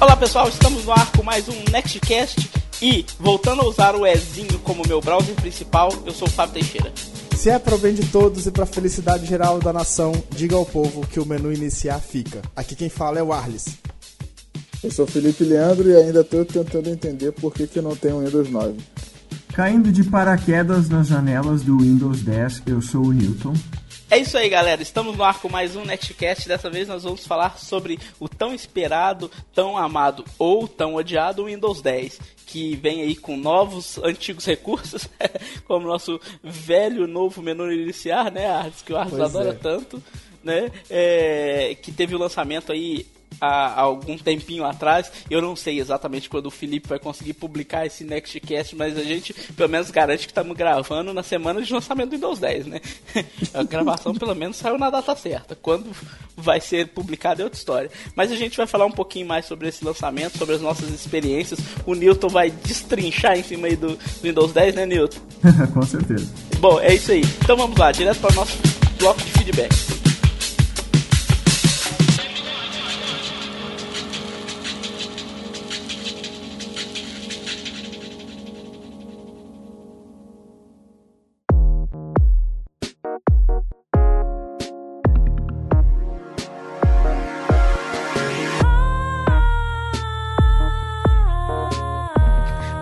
Olá pessoal, estamos no ar com mais um Nextcast e, voltando a usar o Ezinho como meu browser principal, eu sou o Fábio Teixeira. Se é pro bem de todos e pra felicidade geral da nação, diga ao povo que o menu iniciar fica. Aqui quem fala é o Arles. Eu sou Felipe Leandro e ainda estou tentando entender por que, que não tem o Windows 9. Caindo de paraquedas nas janelas do Windows 10, eu sou o Newton. É isso aí, galera. Estamos no ar com mais um Nextcast. Dessa vez nós vamos falar sobre o tão esperado, tão amado ou tão odiado Windows 10, que vem aí com novos, antigos recursos, como nosso velho, novo menu iniciar, né, Arles, que o Arles Pois adora é. tanto, né, é, que teve o lançamento aí há há algum tempinho atrás. Eu não sei exatamente quando o Felipe vai conseguir publicar esse Nextcast, mas a gente pelo menos garante que estamos gravando na semana de lançamento do Windows 10, né? A gravação pelo menos saiu na data certa. Quando vai ser publicado é outra história. Mas a gente vai falar um pouquinho mais sobre esse lançamento, sobre as nossas experiências. O Newton vai destrinchar em cima aí do, do Windows 10, né, Newton? Com certeza. Bom, é isso aí. Então vamos lá, direto para o nosso bloco de feedback.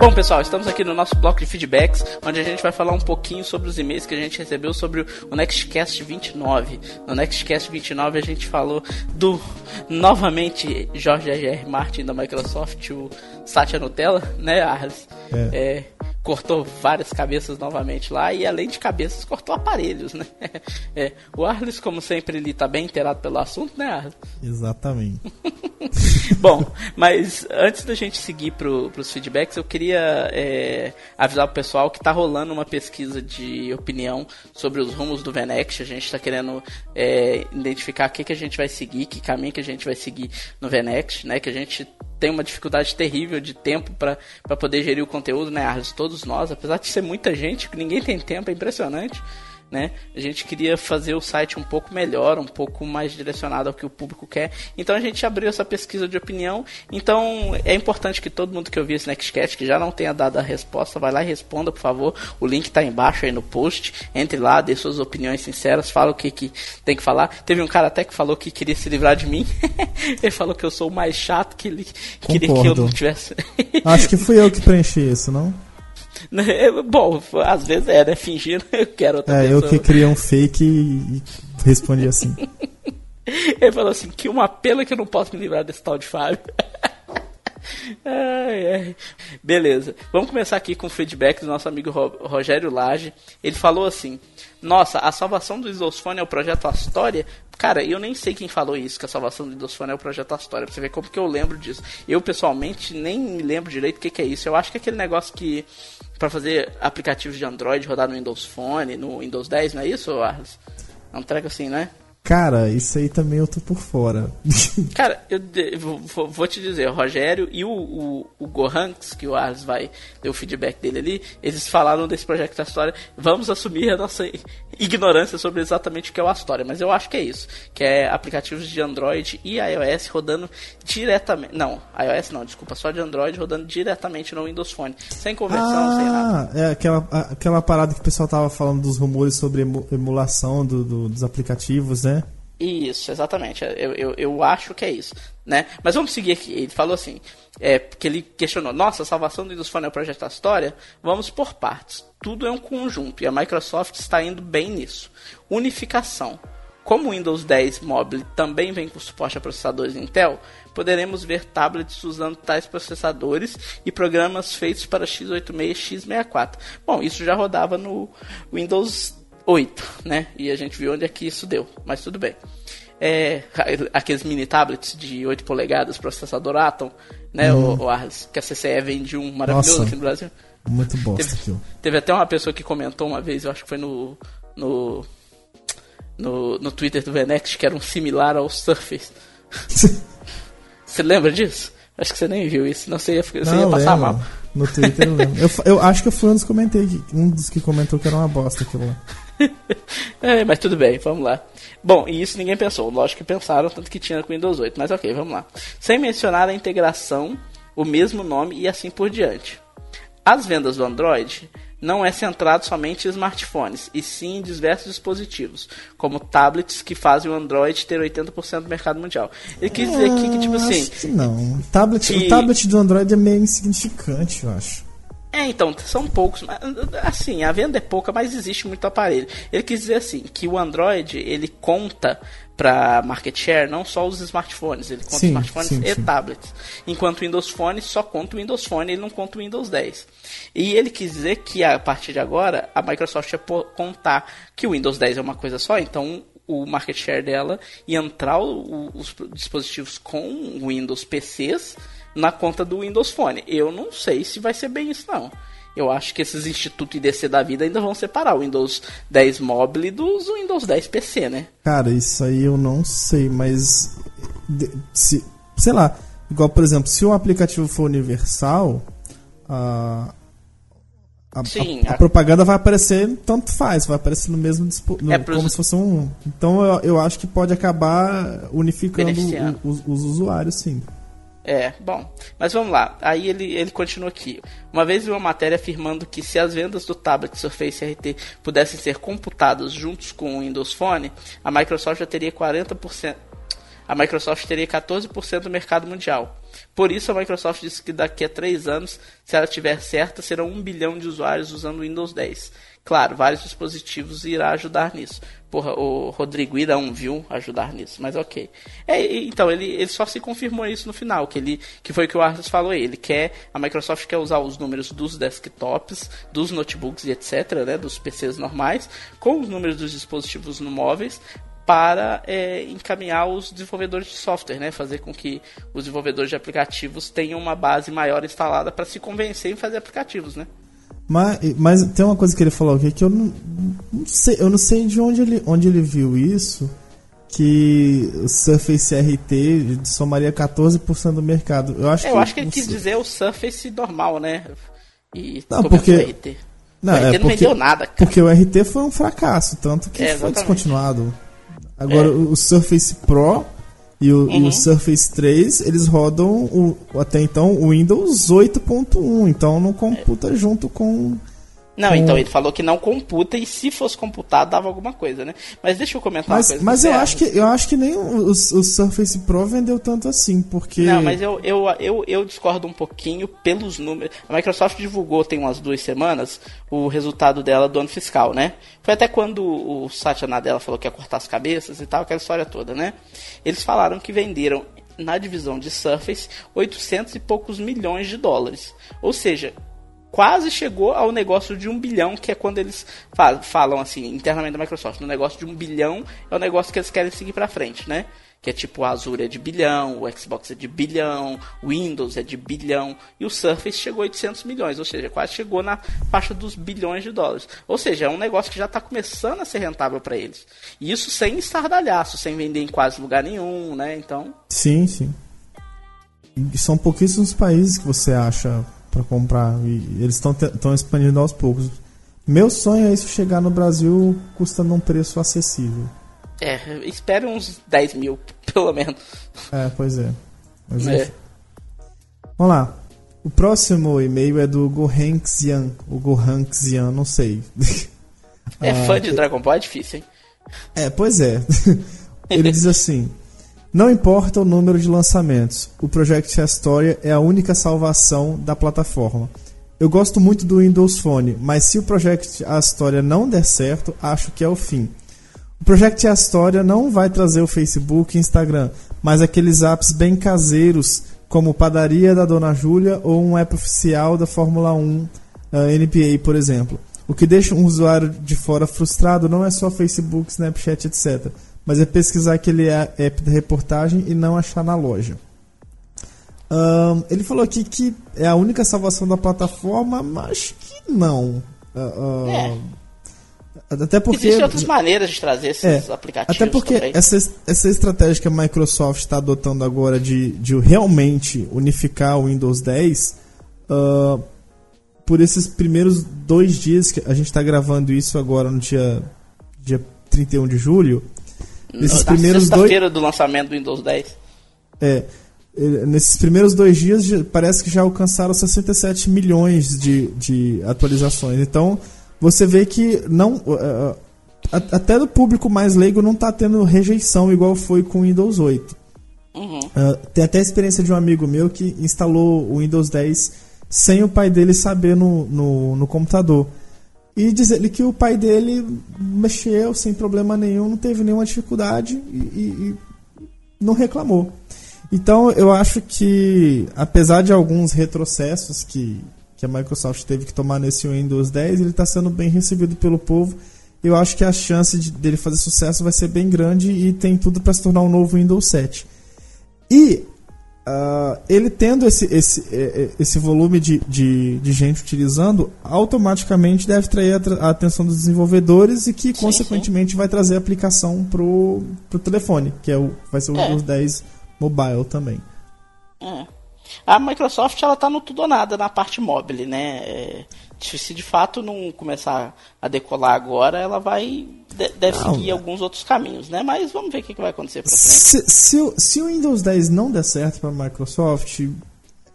Bom, pessoal, estamos aqui no nosso bloco de feedbacks, onde a gente vai falar um pouquinho sobre os e-mails que a gente recebeu sobre o Nextcast 29. No Nextcast 29 a gente falou do, novamente, Jorge R. Martin da Microsoft, o Satya Nutella, né, Arles? É, cortou várias cabeças novamente lá e além de cabeças cortou aparelhos, né? É, o Arles, como sempre, ele tá bem inteirado pelo assunto, né, Arles? Exatamente. Bom, mas antes da gente seguir pro, pros feedbacks, eu queria é, avisar o pessoal que tá rolando uma pesquisa de opinião sobre os rumos do Venext. A gente tá querendo é, identificar o que, que a gente vai seguir, que caminho que a gente vai seguir no Venext, né? Que a gente tem uma dificuldade terrível de tempo para poder gerir o conteúdo, né, Arles? Todos nós, apesar de ser muita gente, ninguém tem tempo, é impressionante né? A gente queria fazer o site um pouco melhor, um pouco mais direcionado ao que o público quer. Então a gente abriu essa pesquisa de opinião. Então é importante que todo mundo que ouvir esse Nextcast, que já não tenha dado a resposta, vai lá e responda, por favor. O link está embaixo aí no post. Entre lá, dê suas opiniões sinceras, fala o que, que tem que falar. Teve um cara até que falou que queria se livrar de mim. ele falou que eu sou o mais chato, que ele queria que eu Concordo. não tivesse. Acho que fui eu que preenchi isso, não? Bom, às vezes é, né? Fingindo eu quero outra É, eu pessoa. que criei um fake e, e respondi assim. Ele falou assim, que uma pena que eu não posso me livrar desse tal de Fábio. Ai, ai. Beleza, vamos começar aqui com o feedback do nosso amigo Ro- Rogério Lage. Ele falou assim: Nossa, a salvação do Windows Phone é o projeto Astoria? Cara, eu nem sei quem falou isso, que a salvação do Windows Phone é o projeto Astoria. Pra você ver como que eu lembro disso. Eu, pessoalmente, nem me lembro direito o que, que é isso. Eu acho que é aquele negócio que. Pra fazer aplicativos de Android rodar no Windows Phone, no Windows 10, não é isso, Arles? É um treco assim, né? Cara, isso aí também eu tô por fora. Cara, eu vou, te dizer, o Rogério e o, o, o Gohanks, que o Ars vai ter o feedback dele ali, eles falaram desse projeto da história. Vamos assumir a nossa ignorância sobre exatamente o que é o Astoria, mas eu acho que é isso. Que é aplicativos de Android e iOS rodando diretamente. Não, iOS não, desculpa, só de Android rodando diretamente no Windows Phone. Sem conversão, sem nada. Ah, é aquela, aquela parada que o pessoal tava falando dos rumores sobre emu- emulação do- do- dos aplicativos, né? Isso, exatamente. Eu, eu, eu acho que é isso, né? Mas vamos seguir aqui. Ele falou assim, é, porque ele questionou, nossa, a salvação do Windows Phone é o projeto da história? Vamos por partes. Tudo é um conjunto e a Microsoft está indo bem nisso. Unificação. Como o Windows 10 Mobile também vem com suporte a processadores Intel, poderemos ver tablets usando tais processadores e programas feitos para x86 e x64. Bom, isso já rodava no Windows 8, né? E a gente viu onde é que isso deu, mas tudo bem. É, aqueles mini tablets de 8 polegadas, processador Atom, né, o, o Arles, que a CCE vende um maravilhoso Nossa. aqui no Brasil. Muito bosta Teve, aquilo. teve até uma pessoa que comentou uma vez, eu acho que foi no no no, no Twitter do Venex, que era um similar ao Surface. Você lembra disso? Acho que você nem viu isso, senão você ia, você ia Não, passar lembro. mal. No Twitter eu lembro. Eu, eu acho que eu fui um dos que comentei, um dos que comentou que era uma bosta aquilo lá. é, mas tudo bem, vamos lá. Bom, e isso ninguém pensou. Lógico que pensaram, tanto que tinha com o Windows 8. Mas ok, vamos lá. Sem mencionar a integração, o mesmo nome e assim por diante. As vendas do Android não é centrado somente em smartphones, e sim em diversos dispositivos, como tablets que fazem o Android ter 80% do mercado mundial. Ele quis dizer aqui que, tipo Ah, assim. Que não. O tablet, que- o tablet do Android é meio insignificante, eu acho. É, então, são poucos. mas, Assim, a venda é pouca, mas existe muito aparelho. Ele quis dizer assim, que o Android, ele conta para market share não só os smartphones, ele conta Sim, smartphones sim, e sim. tablets. Enquanto o Windows Phone só conta o Windows Phone, ele não conta o Windows 10. E ele quis dizer que a partir de agora, a Microsoft ia contar que o Windows 10 é uma coisa só, então o market share dela e entrar o- os dispositivos com Windows PCs na conta do Windows Phone. Eu não sei se vai ser bem isso não. Eu acho que esses institutos IDC da vida ainda vão separar o Windows 10 Mobile dos Windows 10 PC, né? Cara, isso aí eu não sei, mas. se, sei lá, igual por exemplo, se o aplicativo for universal, a, a, Sim, a- a a- propaganda vai aparecer, tanto faz, vai aparecer no mesmo dispo, no- É pros- como se fosse um. Então eu, eu acho que pode acabar unificando os, os usuários, sim. É, bom. Mas vamos lá. Aí ele, ele continua aqui. Uma vez vi uma matéria afirmando que se as vendas do tablet Surface RT pudessem ser computadas juntos com o Windows Phone, a Microsoft já teria 40%. A Microsoft teria 14% do mercado mundial. Por isso, a Microsoft disse que daqui a 3 anos, se ela tiver certa, serão 1 bilhão de usuários usando o Windows 10. Claro, vários dispositivos irá ajudar nisso. Porra, o Rodrigo irá um viu ajudar nisso, mas ok. É, então, ele, ele só se confirmou isso no final, que, ele, que foi o que o Arthur falou aí. Ele quer, a Microsoft quer usar os números dos desktops, dos notebooks e etc., né, dos PCs normais, com os números dos dispositivos móveis, para é, encaminhar os desenvolvedores de software, né? Fazer com que os desenvolvedores de aplicativos tenham uma base maior instalada para se convencer em fazer aplicativos, né? Mas, mas tem uma coisa que ele falou aqui que eu não, não sei, eu não sei de onde ele, onde ele viu isso, que o Surface RT somaria 14% do mercado. Eu acho É, que eu acho que ele quis sei. dizer o Surface normal, né? E Não, porque- o RT. Não, o RT é não porque, vendeu nada, cara. porque o RT foi um fracasso, tanto que É, foi descontinuado. Agora É. o Surface Pro e o, e Uhum. o Surface 3, eles rodam o, até então o Windows 8.1, então não computa junto com Não, então ele falou que não computa e se fosse computar dava alguma coisa, né? Mas deixa eu comentar Mas, uma coisa. mas eu acho que eu acho que nem o, o, o Surface Pro vendeu tanto assim, porque Não, mas eu, eu, eu, eu discordo um pouquinho pelos números. A Microsoft divulgou tem umas duas semanas o resultado dela do ano fiscal, né? Foi até quando o Satya Nadella falou que ia cortar as cabeças e tal, aquela história toda, né? Eles falaram que venderam na divisão de Surface 800 e poucos milhões de dólares. Ou seja, quase chegou ao negócio de um bilhão, que é quando eles fa- falam assim, internamente da Microsoft. No negócio de um bilhão é o negócio que eles querem seguir pra frente, né? Que é tipo o Azure é de bilhão, o Xbox é de bilhão, o Windows é de bilhão, e o Surface chegou a 800 milhões, ou seja, quase chegou na faixa dos bilhões de dólares. Ou seja, é um negócio que já está começando a ser rentável para eles. E isso sem estardalhaço, sem vender em quase lugar nenhum, né? Então, sim, sim. E são pouquíssimos países que você acha pra comprar e eles estão expandindo aos poucos. Meu sonho é isso chegar no Brasil custando um preço acessível. é, espere uns 10 mil, pelo menos. É, pois é. Mas É. enfim. Vamos lá. O próximo e-mail é do Gohan Xian. O Gohan Xian, não sei. É Ah, fã de Dragon Ball é difícil, hein? É, pois é. Ele diz assim: Não importa o número de lançamentos, o Project Astoria é a única salvação da plataforma. Eu gosto muito do Windows Phone, mas se o Project Astoria não der certo, acho que é o fim. O Project Astoria não vai trazer o Facebook e Instagram, mas aqueles apps bem caseiros, como Padaria da Dona Júlia ou um app oficial da Fórmula 1 ah, NBA, por exemplo. O que deixa um usuário de fora frustrado não é só Facebook, Snapchat, etc. Mas é pesquisar aquele app da reportagem e não achar na loja. Ahn, ele falou aqui que é a única salvação da plataforma, mas que não. Ah, ah, Até porque. Existem outras maneiras de trazer esses É, aplicativos Até porque também. essa, essa estratégia que a Microsoft está adotando agora de, de realmente unificar o Windows 10, ah, por esses primeiros dois dias que a gente está gravando isso agora no dia dia 31 de julho. Nesses Na primeiros sexta-feira dois... do lançamento do Windows 10. É. Nesses primeiros dois dias parece que já alcançaram 67 milhões de, de atualizações. Então você vê que não uh, até do público mais leigo não está tendo rejeição igual foi com o Windows 8. Uhum. Uh, tem até a experiência de um amigo meu que instalou o Windows 10 sem o pai dele saber no, no, no computador. E diz ele que o pai dele mexeu sem problema nenhum, não teve nenhuma dificuldade e, e, e não reclamou. Então eu acho que, apesar de alguns retrocessos que, que a Microsoft teve que tomar nesse Windows 10, ele está sendo bem recebido pelo povo. Eu acho que a chance de, dele fazer sucesso vai ser bem grande e tem tudo para se tornar um novo Windows 7. E Uh, ele tendo esse, esse, esse volume de, de, de, gente utilizando, automaticamente deve atrair a, atenção dos desenvolvedores e que, sim, consequentemente, sim. vai trazer a aplicação para o telefone, que é o, vai ser o é. Windows 10 Mobile também. É. A Microsoft ela tá no tudo ou nada na parte mobile, né? Se de fato não começar a decolar agora, ela vai deve não, seguir alguns outros caminhos, né? Mas vamos ver o que, vai acontecer pra frente. Se, se, se, o Windows 10 não der certo para a Microsoft,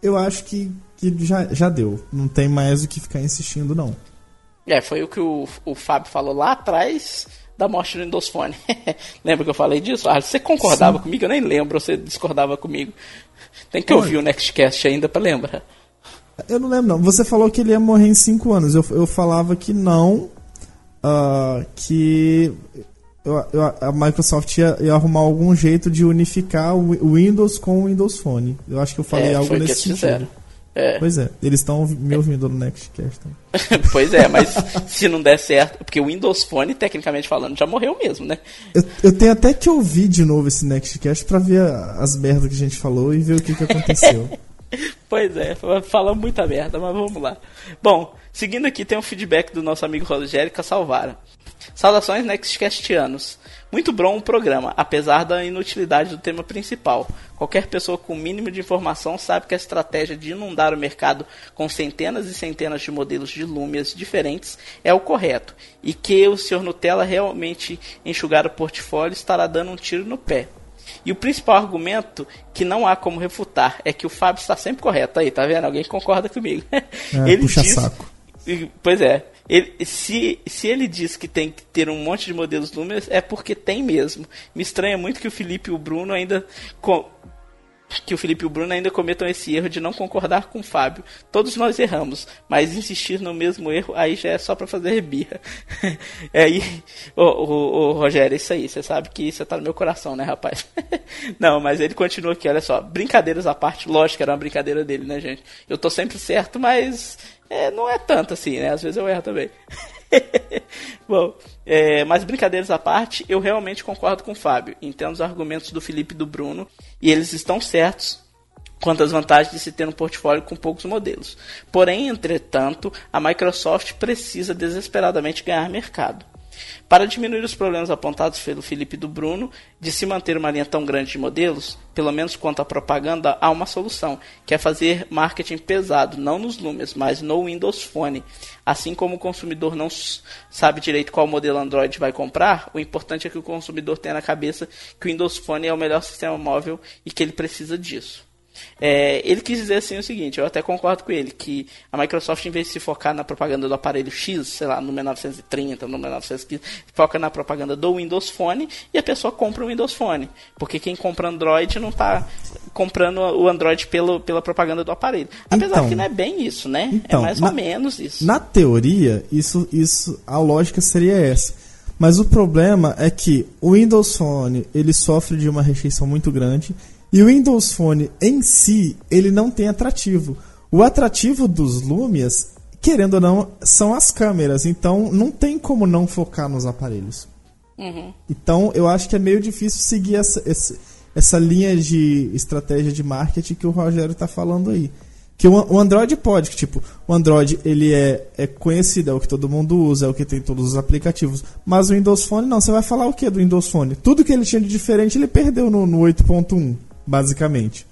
eu acho que, que já, já deu. Não tem mais o que ficar insistindo, não. É, foi o que o, o Fábio falou lá atrás da morte do Windows Phone. Lembra que eu falei disso? Ah, você concordava Sim. comigo? Eu nem lembro, você discordava comigo. Tem que ouvir o Nextcast ainda para lembrar. Eu não lembro, não. Você falou que ele ia morrer em 5 anos. Eu, eu falava que não. Uh, que eu, eu, a Microsoft ia, ia, arrumar algum jeito de unificar o Windows com o Windows Phone. Eu acho que eu falei é, algo nesse sentido. Fizeram. É. Pois é, eles estão me ouvindo no Nextcast. pois é, mas se não der certo, porque o Windows Phone, tecnicamente falando, já morreu mesmo, né? Eu, eu tenho até que ouvir de novo esse Nextcast pra ver as merdas que a gente falou e ver o que, que aconteceu. pois é, fala muita merda, mas vamos lá. Bom, seguindo aqui tem um feedback do nosso amigo Rogério Salvara. Saudações Nextcastianos. Muito bom o programa, apesar da inutilidade do tema principal. Qualquer pessoa com o mínimo de informação sabe que a estratégia de inundar o mercado com centenas e centenas de modelos de Lumias diferentes é o correto, e que o Sr. Nutella realmente enxugar o portfólio estará dando um tiro no pé. E o principal argumento que não há como refutar é que o Fábio está sempre correto. Aí, tá vendo? Alguém concorda comigo. É, Ele puxa diz... saco. Pois é. Ele, se, se ele diz que tem que ter um monte de modelos Lumias, é porque tem mesmo. Me estranha muito que o Felipe e o Bruno ainda. Que o Felipe e o Bruno ainda cometam esse erro de não concordar com o Fábio. Todos nós erramos, mas insistir no mesmo erro aí já é só para fazer birra. é aí, ô, ô, ô, Rogério, isso aí, você sabe que isso tá no meu coração, né, rapaz? não, mas ele continua aqui, olha só. Brincadeiras à parte, lógico que era uma brincadeira dele, né, gente? Eu tô sempre certo, mas é, não é tanto assim, né? Às vezes eu erro também. Bom, é, mas brincadeiras à parte, eu realmente concordo com o Fábio. Entendo os argumentos do Felipe e do Bruno, e eles estão certos quanto às vantagens de se ter um portfólio com poucos modelos. Porém, entretanto, a Microsoft precisa desesperadamente ganhar mercado. Para diminuir os problemas apontados pelo Felipe do Bruno de se manter uma linha tão grande de modelos, pelo menos quanto à propaganda, há uma solução, que é fazer marketing pesado, não nos Lumias, mas no Windows Phone. Assim como o consumidor não sabe direito qual modelo Android vai comprar, o importante é que o consumidor tenha na cabeça que o Windows Phone é o melhor sistema móvel e que ele precisa disso. É, ele quis dizer assim o seguinte, eu até concordo com ele, que a Microsoft, em vez de se focar na propaganda do aparelho X, sei lá, no 1930, no 1915, foca na propaganda do Windows Phone e a pessoa compra o Windows Phone. Porque quem compra Android não está comprando o Android pelo, pela propaganda do aparelho. Apesar então, que não é bem isso, né? É então, é mais na, ou menos isso. Na teoria, isso, isso, a lógica seria essa. Mas o problema é que o Windows Phone ele sofre de uma rejeição muito grande e o Windows Phone em si, ele não tem atrativo. O atrativo dos Lumias, querendo ou não, são as câmeras. Então não tem como não focar nos aparelhos. Uhum. Então eu acho que é meio difícil seguir essa, essa, essa linha de estratégia de marketing que o Rogério está falando aí. Que o, Android pode, que, tipo, o Android ele é, é conhecido, é o que todo mundo usa, é o que tem todos os aplicativos. Mas o Windows Phone não, você vai falar o que do Windows Phone? Tudo que ele tinha de diferente ele perdeu no, no 8.1 basicamente.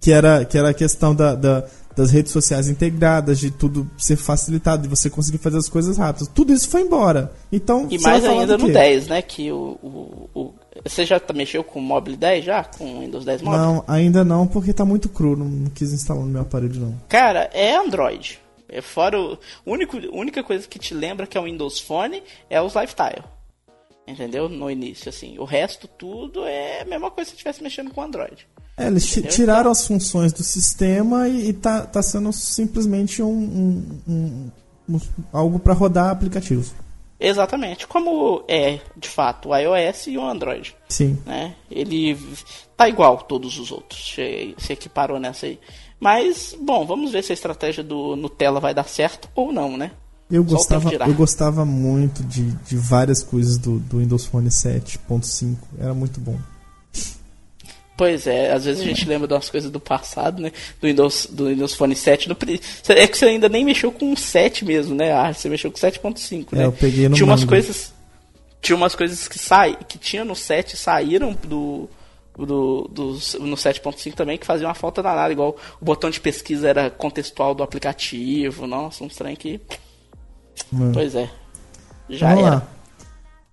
Que era, que era a questão da, da, das redes sociais integradas, de tudo ser facilitado, de você conseguir fazer as coisas rápidas. Tudo isso foi embora. Então, E mais ainda no quê? 10, né? Que o, o, o- Você já mexeu com o Mobile 10 já? Com o Windows 10 Mobile? Não, ainda não, porque tá muito cru, não, não quis instalar no meu aparelho não. Cara, é Android. É fora o. Único, a única coisa que te lembra que é o Windows Phone é os Lifestyle. Entendeu? No início, assim. O resto tudo é a mesma coisa se estivesse mexendo com Android. É, eles ti- tiraram as funções do sistema e, e tá, tá sendo simplesmente um, um- um- um- algo para rodar aplicativos. Exatamente. Como é, de fato, o iOS e o Android. Sim. né? Ele tá igual todos os outros. Se equiparou nessa aí. Mas, bom, vamos ver se a estratégia do Nutella vai dar certo ou não, né? Eu gostava, eu gostava muito de, de várias coisas do, do Windows Phone 7.5. Era muito bom. Pois é, às vezes a gente lembra das coisas do passado, né? Do Windows, do Windows Phone 7. No, é que você ainda nem mexeu com o 7 mesmo, né? Ah, você mexeu com 7.5, né? É, eu peguei no Tinha umas mango. coisas. Tinha umas coisas que sai, que tinha no 7 saíram do. Do, do, no 7.5 também que faziam uma falta danada, igual o botão de pesquisa era contextual do aplicativo, nossa, um trem que. Hum. Pois é. Já Vamos era. lá.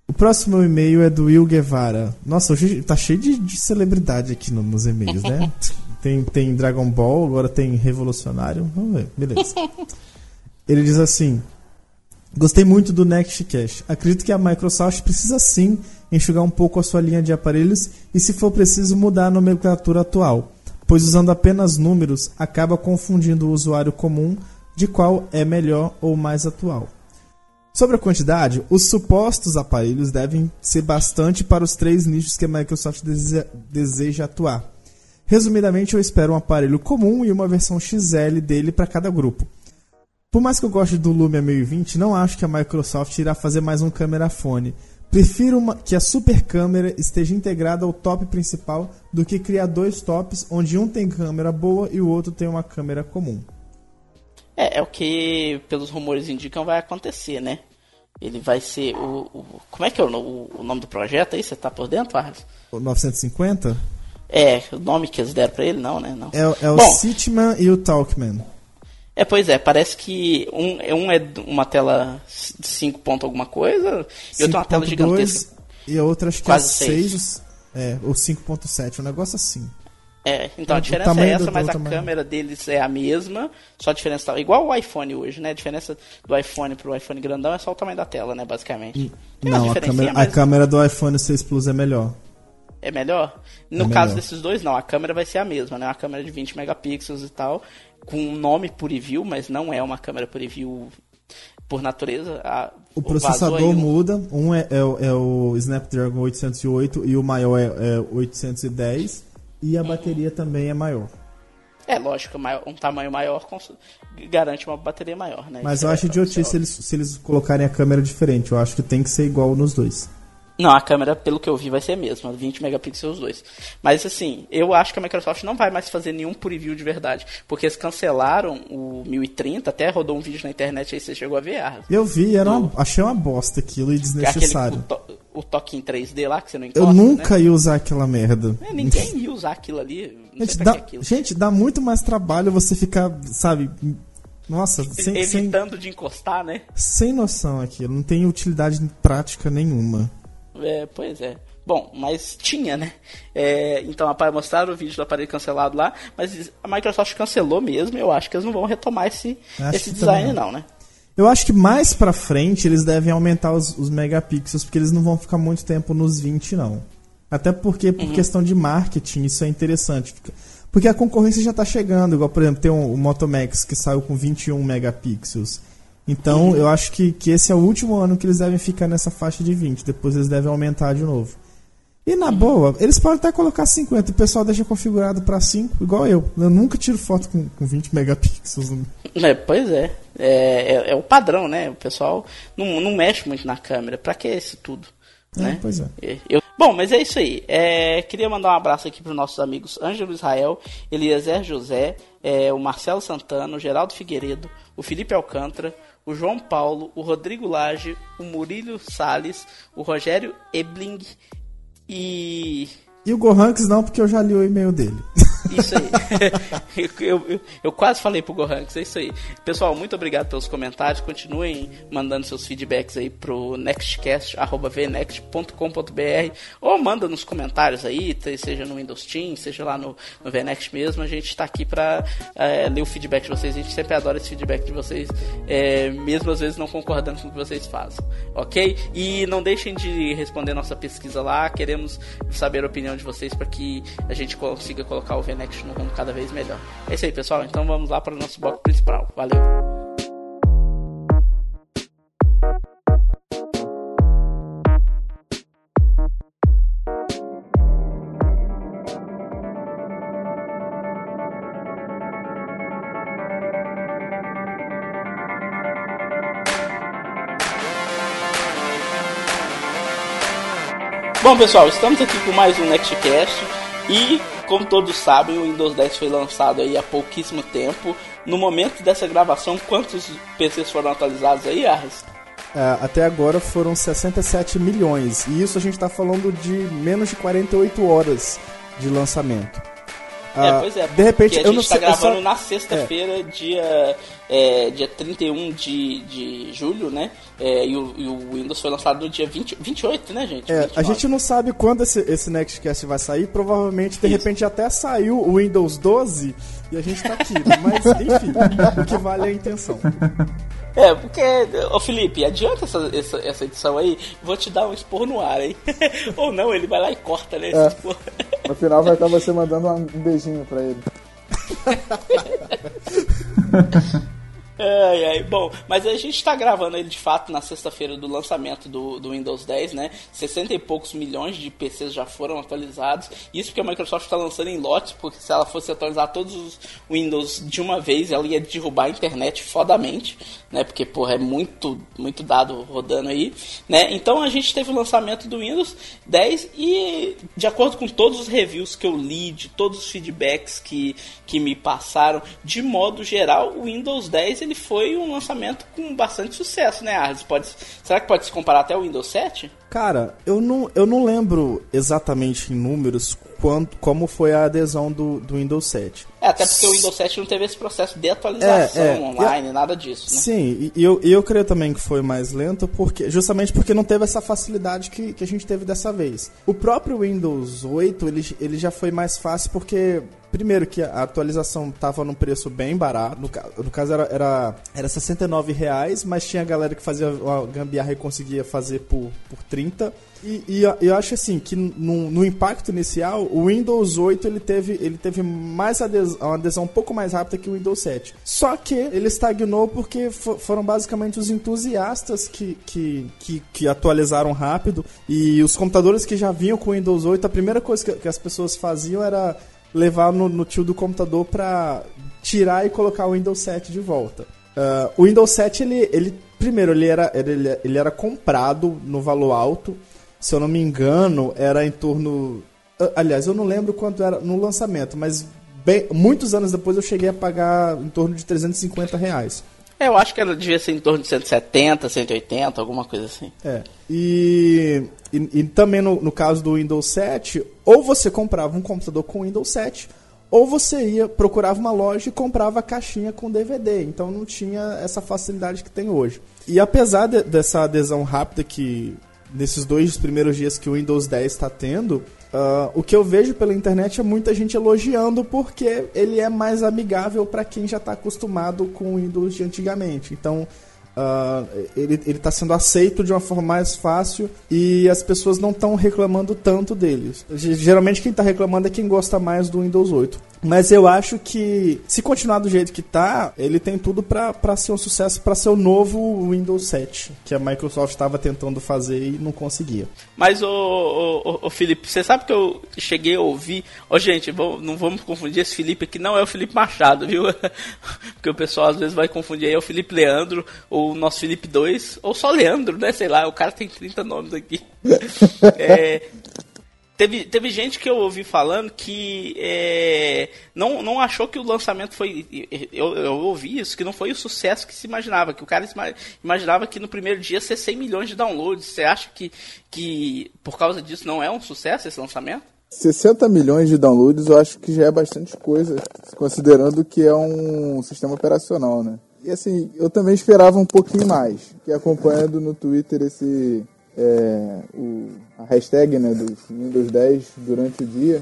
O próximo e-mail é do Will Guevara. Nossa, hoje tá cheio de, de celebridade aqui no- nos e-mails, né? tem, tem Dragon Ball, agora tem Revolucionário. Vamos ver, beleza. Ele diz assim: Gostei muito do Next Cash. Acredito que a Microsoft precisa sim enxugar um pouco a sua linha de aparelhos e, se for preciso, mudar a nomenclatura atual, pois usando apenas números acaba confundindo o usuário comum de qual é melhor ou mais atual. Sobre a quantidade, os supostos aparelhos devem ser bastante para os três nichos que a Microsoft deseja, deseja atuar. Resumidamente, eu espero um aparelho comum e uma versão XL dele para cada grupo. Por mais que eu goste do Lumia 1020, não acho que a Microsoft irá fazer mais um câmera fone. Prefiro uma- que a super câmera esteja integrada ao top principal do que criar dois tops onde um tem câmera boa e o outro tem uma câmera comum. É, é o que, pelos rumores indicam, vai acontecer, né? Ele vai ser o. o- como é que é o, no- o nome do projeto aí? Você tá por dentro, Arles? O 950 É, o nome que eles deram pra ele? Não, né? Não. é, o- é o Bom, Sitman e o Talkman. É, pois é, parece que um, é- um é uma tela de 5 ponto alguma coisa e outra é uma tela 5.2 gigantesca. E a outra acho que Quase é 6. É, ou 5.7, um negócio assim. É, então a O diferença é essa, mas a tamanho. câmera deles é a mesma, só a diferença tá igual o iPhone hoje, né? A diferença do iPhone pro iPhone grandão é só o tamanho da tela, né, basicamente. Tem uma Não, a câmera, a câmera do iPhone 6 Plus é melhor. é melhor. No É caso melhor. desses dois, não, a câmera vai ser a mesma, né? Uma câmera de 20 megapixels e tal, com um nome por review, mas não é uma câmera por review por natureza. A- O vazou processador muda. Um é, é o- é o Snapdragon 808 e o maior é, é 810. E a bateria também é maior. É, lógico, um tamanho maior garante uma bateria maior, né? Mas Isso eu é- acho idiotice se eles, se eles colocarem a câmera diferente. Eu acho que tem que ser igual nos dois. Não, a câmera, pelo que eu vi, vai ser a mesma, 20 megapixels os dois. Mas assim, eu acho que a Microsoft não vai mais fazer nenhum preview de verdade, porque eles cancelaram o 1030, até rodou um vídeo na internet aí, você chegou a ver, Arthur. Eu vi, era uma- achei uma bosta aquilo e aquele, desnecessário. o, to, o toque em 3D lá, que você não encosta, Eu nunca né? ia usar aquela merda. É, ninguém ia usar aquilo ali, Gente dá, gente, dá muito mais trabalho você ficar, sabe? Nossa, sem, sem, Evitando de encostar, né? sem noção aquilo. Não tem utilidade prática nenhuma. É, pois é. Bom, mas tinha, né? É, então, mostraram o vídeo do aparelho cancelado lá, mas a Microsoft cancelou mesmo. Eu acho que eles não vão retomar esse, Acho esse design, não. né? Eu acho que mais pra frente eles devem aumentar os, os megapixels, porque eles não vão ficar muito tempo nos 20, não. Até porque, por questão de marketing, isso é interessante. Porque a concorrência já tá chegando, igual, por exemplo, tem o, o Moto Max que saiu com 21 megapixels. Então, eu acho que, que esse é o último ano que eles devem ficar nessa faixa de 20. Depois eles devem aumentar de novo. E na boa, eles podem até colocar 50, o pessoal deixa configurado pra 5, igual eu. Eu nunca tiro foto com, com 20 megapixels. É, pois é. É, é. é o padrão, né? O pessoal não, não mexe muito na câmera. Pra que isso tudo? É, né? pois é. Eu- bom, mas é isso aí. É, queria mandar um abraço aqui para os nossos amigos Ângelo Israel, Eliezer José, é, o Marcelo Santana, o Geraldo Figueiredo, o Felipe Alcântara, o João Paulo, o Rodrigo Lage, o Murilo Sales, o Rogério Ebling e. E o Gohanks não, porque eu já li o e-mail dele. Isso aí. eu, eu, eu, quase falei pro Gohanks, é isso aí. Pessoal, muito obrigado pelos comentários. Continuem mandando seus feedbacks aí pro nextcast.vnext.com.br ou manda nos comentários aí, seja no Windows Team, seja lá no, no VNext mesmo. A gente tá aqui pra é, ler o feedback de vocês. A gente sempre adora esse feedback de vocês, é, mesmo às vezes não concordando com o que vocês fazem, ok? E não deixem de responder nossa pesquisa lá. Queremos saber a opinião de vocês para que a gente consiga colocar o VNext no rumo cada vez melhor. É isso aí, pessoal. Então vamos lá para o nosso bloco principal. Valeu! Bom, pessoal, estamos aqui com mais um Nextcast e, como todos sabem, o Windows 10 foi lançado aí há pouquíssimo tempo. No momento dessa gravação, quantos PCs foram atualizados aí, Arres? É, até agora foram 67 milhões, e isso a gente está falando de menos de 48 horas de lançamento. É, ah, pois é. De repente, a gente está gravando só... na sexta-feira, é. dia, é, dia 31 de, de julho, né? É, e, o, e, o, Windows foi lançado no dia 20, 28, né, gente? É, a gente não sabe quando esse, esse Nextcast vai sair. Provavelmente, de Isso. repente, até saiu o Windows 12 e a gente tá aqui. Mas, enfim, o que vale é a intenção. É, porque, ô Felipe, adianta essa, essa, essa, edição aí, vou te dar um expor no ar, hein? Ou não, ele vai lá e corta, né? É. No final vai estar você mandando um beijinho pra ele. Ai, ai, bom, mas a gente está gravando ele de fato na sexta-feira do lançamento do, do Windows 10, né? 60 e poucos milhões de PCs já foram atualizados. Isso porque a Microsoft está lançando em lotes, porque se ela fosse atualizar todos os Windows de uma vez, ela ia derrubar a internet fodamente, né? Porque, porra, é muito, muito dado rodando aí, né? Então a gente teve o lançamento do Windows 10 e, de acordo com todos os reviews que eu li, de todos os feedbacks que, que me passaram, de modo geral, o Windows 10 ele foi um lançamento com bastante sucesso, né, Arles? Pode, será que pode se comparar até o Windows 7? Cara, eu não, eu não lembro exatamente em números quanto, como foi a adesão do, do Windows 7. É, até porque o Windows 7 não teve esse processo de atualização é, é, online, eu, nada disso. Né? Sim, e eu, eu creio também que foi mais lento, porque justamente porque não teve essa facilidade que, que a gente teve dessa vez. O próprio Windows 8, ele, ele já foi mais fácil porque Primeiro que a atualização tava num preço bem barato. No, no caso era, era, era 69 reais, mas tinha galera que fazia a gambiarra e conseguia fazer por, por 30. E, e eu acho assim que no, no, impacto inicial, o Windows 8 ele teve, ele teve mais adesão, uma adesão um pouco mais rápida que o Windows 7. Só que ele estagnou porque foram basicamente os entusiastas que, que, que, que, atualizaram rápido. E os computadores que já vinham com o Windows 8, a primeira coisa que, que as pessoas faziam era levar no, no tio do computador para tirar e colocar o Windows 7 de volta. Uh, o Windows 7, ele, ele primeiro, ele era, ele, ele era comprado no valor alto. Se eu não me engano, era em torno. Uh, aliás, eu não lembro quanto era no lançamento, mas bem, muitos anos depois eu cheguei a pagar em torno de 350 reais. É, eu acho que ela devia ser em torno de 170, 180, alguma coisa assim. É. E, e, e também no, no caso do Windows 7, ou você comprava um computador com Windows 7, ou você ia, procurava uma loja e comprava a caixinha com DVD. Então não tinha essa facilidade que tem hoje. E apesar de, dessa adesão rápida que nesses dois primeiros dias que o Windows 10 está tendo, Uh, o que eu vejo pela internet é muita gente elogiando porque ele é mais amigável para quem já está acostumado com o Windows de antigamente. Então, Uh, ele está sendo aceito de uma forma mais fácil e as pessoas não estão reclamando tanto deles. Geralmente quem está reclamando é quem gosta mais do Windows 8. Mas eu acho que se continuar do jeito que tá, ele tem tudo para ser um sucesso, para ser o novo Windows 7, que a Microsoft estava tentando fazer e não conseguia. Mas, o, o, o, Felipe, você sabe que eu cheguei a ouvir. Ó, oh, gente, não vamos confundir esse Felipe aqui, não é o Felipe Machado, viu? Porque o pessoal às vezes vai confundir aí é o Felipe Leandro, ou o nosso Felipe 2, ou só Leandro, né? Sei lá, o cara tem 30 nomes aqui. é, Teve, teve gente que eu ouvi falando que é, não, não achou que o lançamento foi. Eu, eu ouvi isso, que não foi o sucesso que se imaginava. Que o cara imaginava que no primeiro dia ser 100 milhões de downloads. Você acha que, que por causa disso não é um sucesso esse lançamento? 60 milhões de downloads eu acho que já é bastante coisa, considerando que é um sistema operacional, né? E assim, eu também esperava um pouquinho mais, que acompanhando no Twitter esse é, o, a hashtag né, do Windows 10 durante o dia.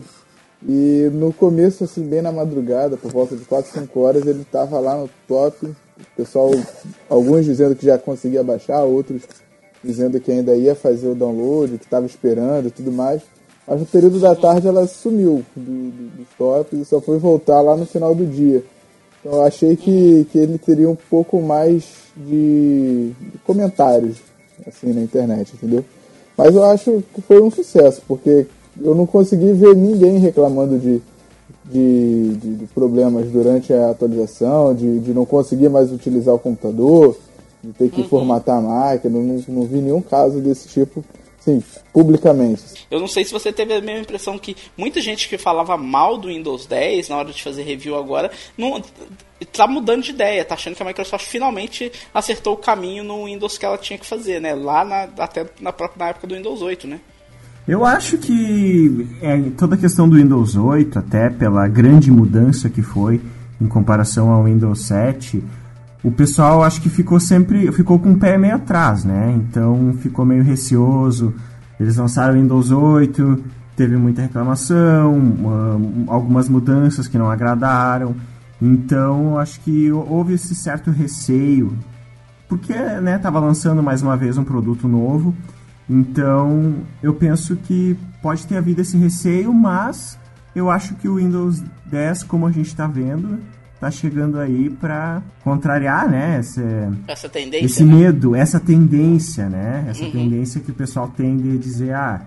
E no começo, assim, bem na madrugada, por volta de 4, 5 horas, ele estava lá no top. Pessoal, alguns dizendo que já conseguia baixar, outros dizendo que ainda ia fazer o download, que estava esperando e tudo mais. Mas no período da tarde ela sumiu do, do, dos tops e só foi voltar lá no final do dia. Então eu achei que, que ele teria um pouco mais de, de comentários assim na internet, entendeu? Mas eu acho que foi um sucesso, porque eu não consegui ver ninguém reclamando de, de, de, de problemas durante a atualização, de, de não conseguir mais utilizar o computador, de ter que uhum. formatar a máquina, não, não vi nenhum caso desse tipo Sim, publicamente. Eu não sei se você teve a mesma impressão que muita gente que falava mal do Windows 10 na hora de fazer review agora, não tá mudando de ideia, tá achando que a Microsoft finalmente acertou o caminho no Windows que ela tinha que fazer, né? Lá na, até na própria na época do Windows 8, né? Eu acho que é, toda a questão do Windows 8, até pela grande mudança que foi em comparação ao Windows 7, o pessoal acho que ficou sempre ficou com o pé meio atrás, né? Então ficou meio receoso. Eles lançaram o Windows 8, teve muita reclamação, uma, algumas mudanças que não agradaram. Então acho que houve esse certo receio, porque né, tava lançando mais uma vez um produto novo. Então eu penso que pode ter havido esse receio, mas eu acho que o Windows 10, como a gente está vendo, tá chegando aí para contrariar, né, esse, essa tendência, esse né? medo, essa tendência, né, essa uhum. tendência que o pessoal tem de dizer, ah,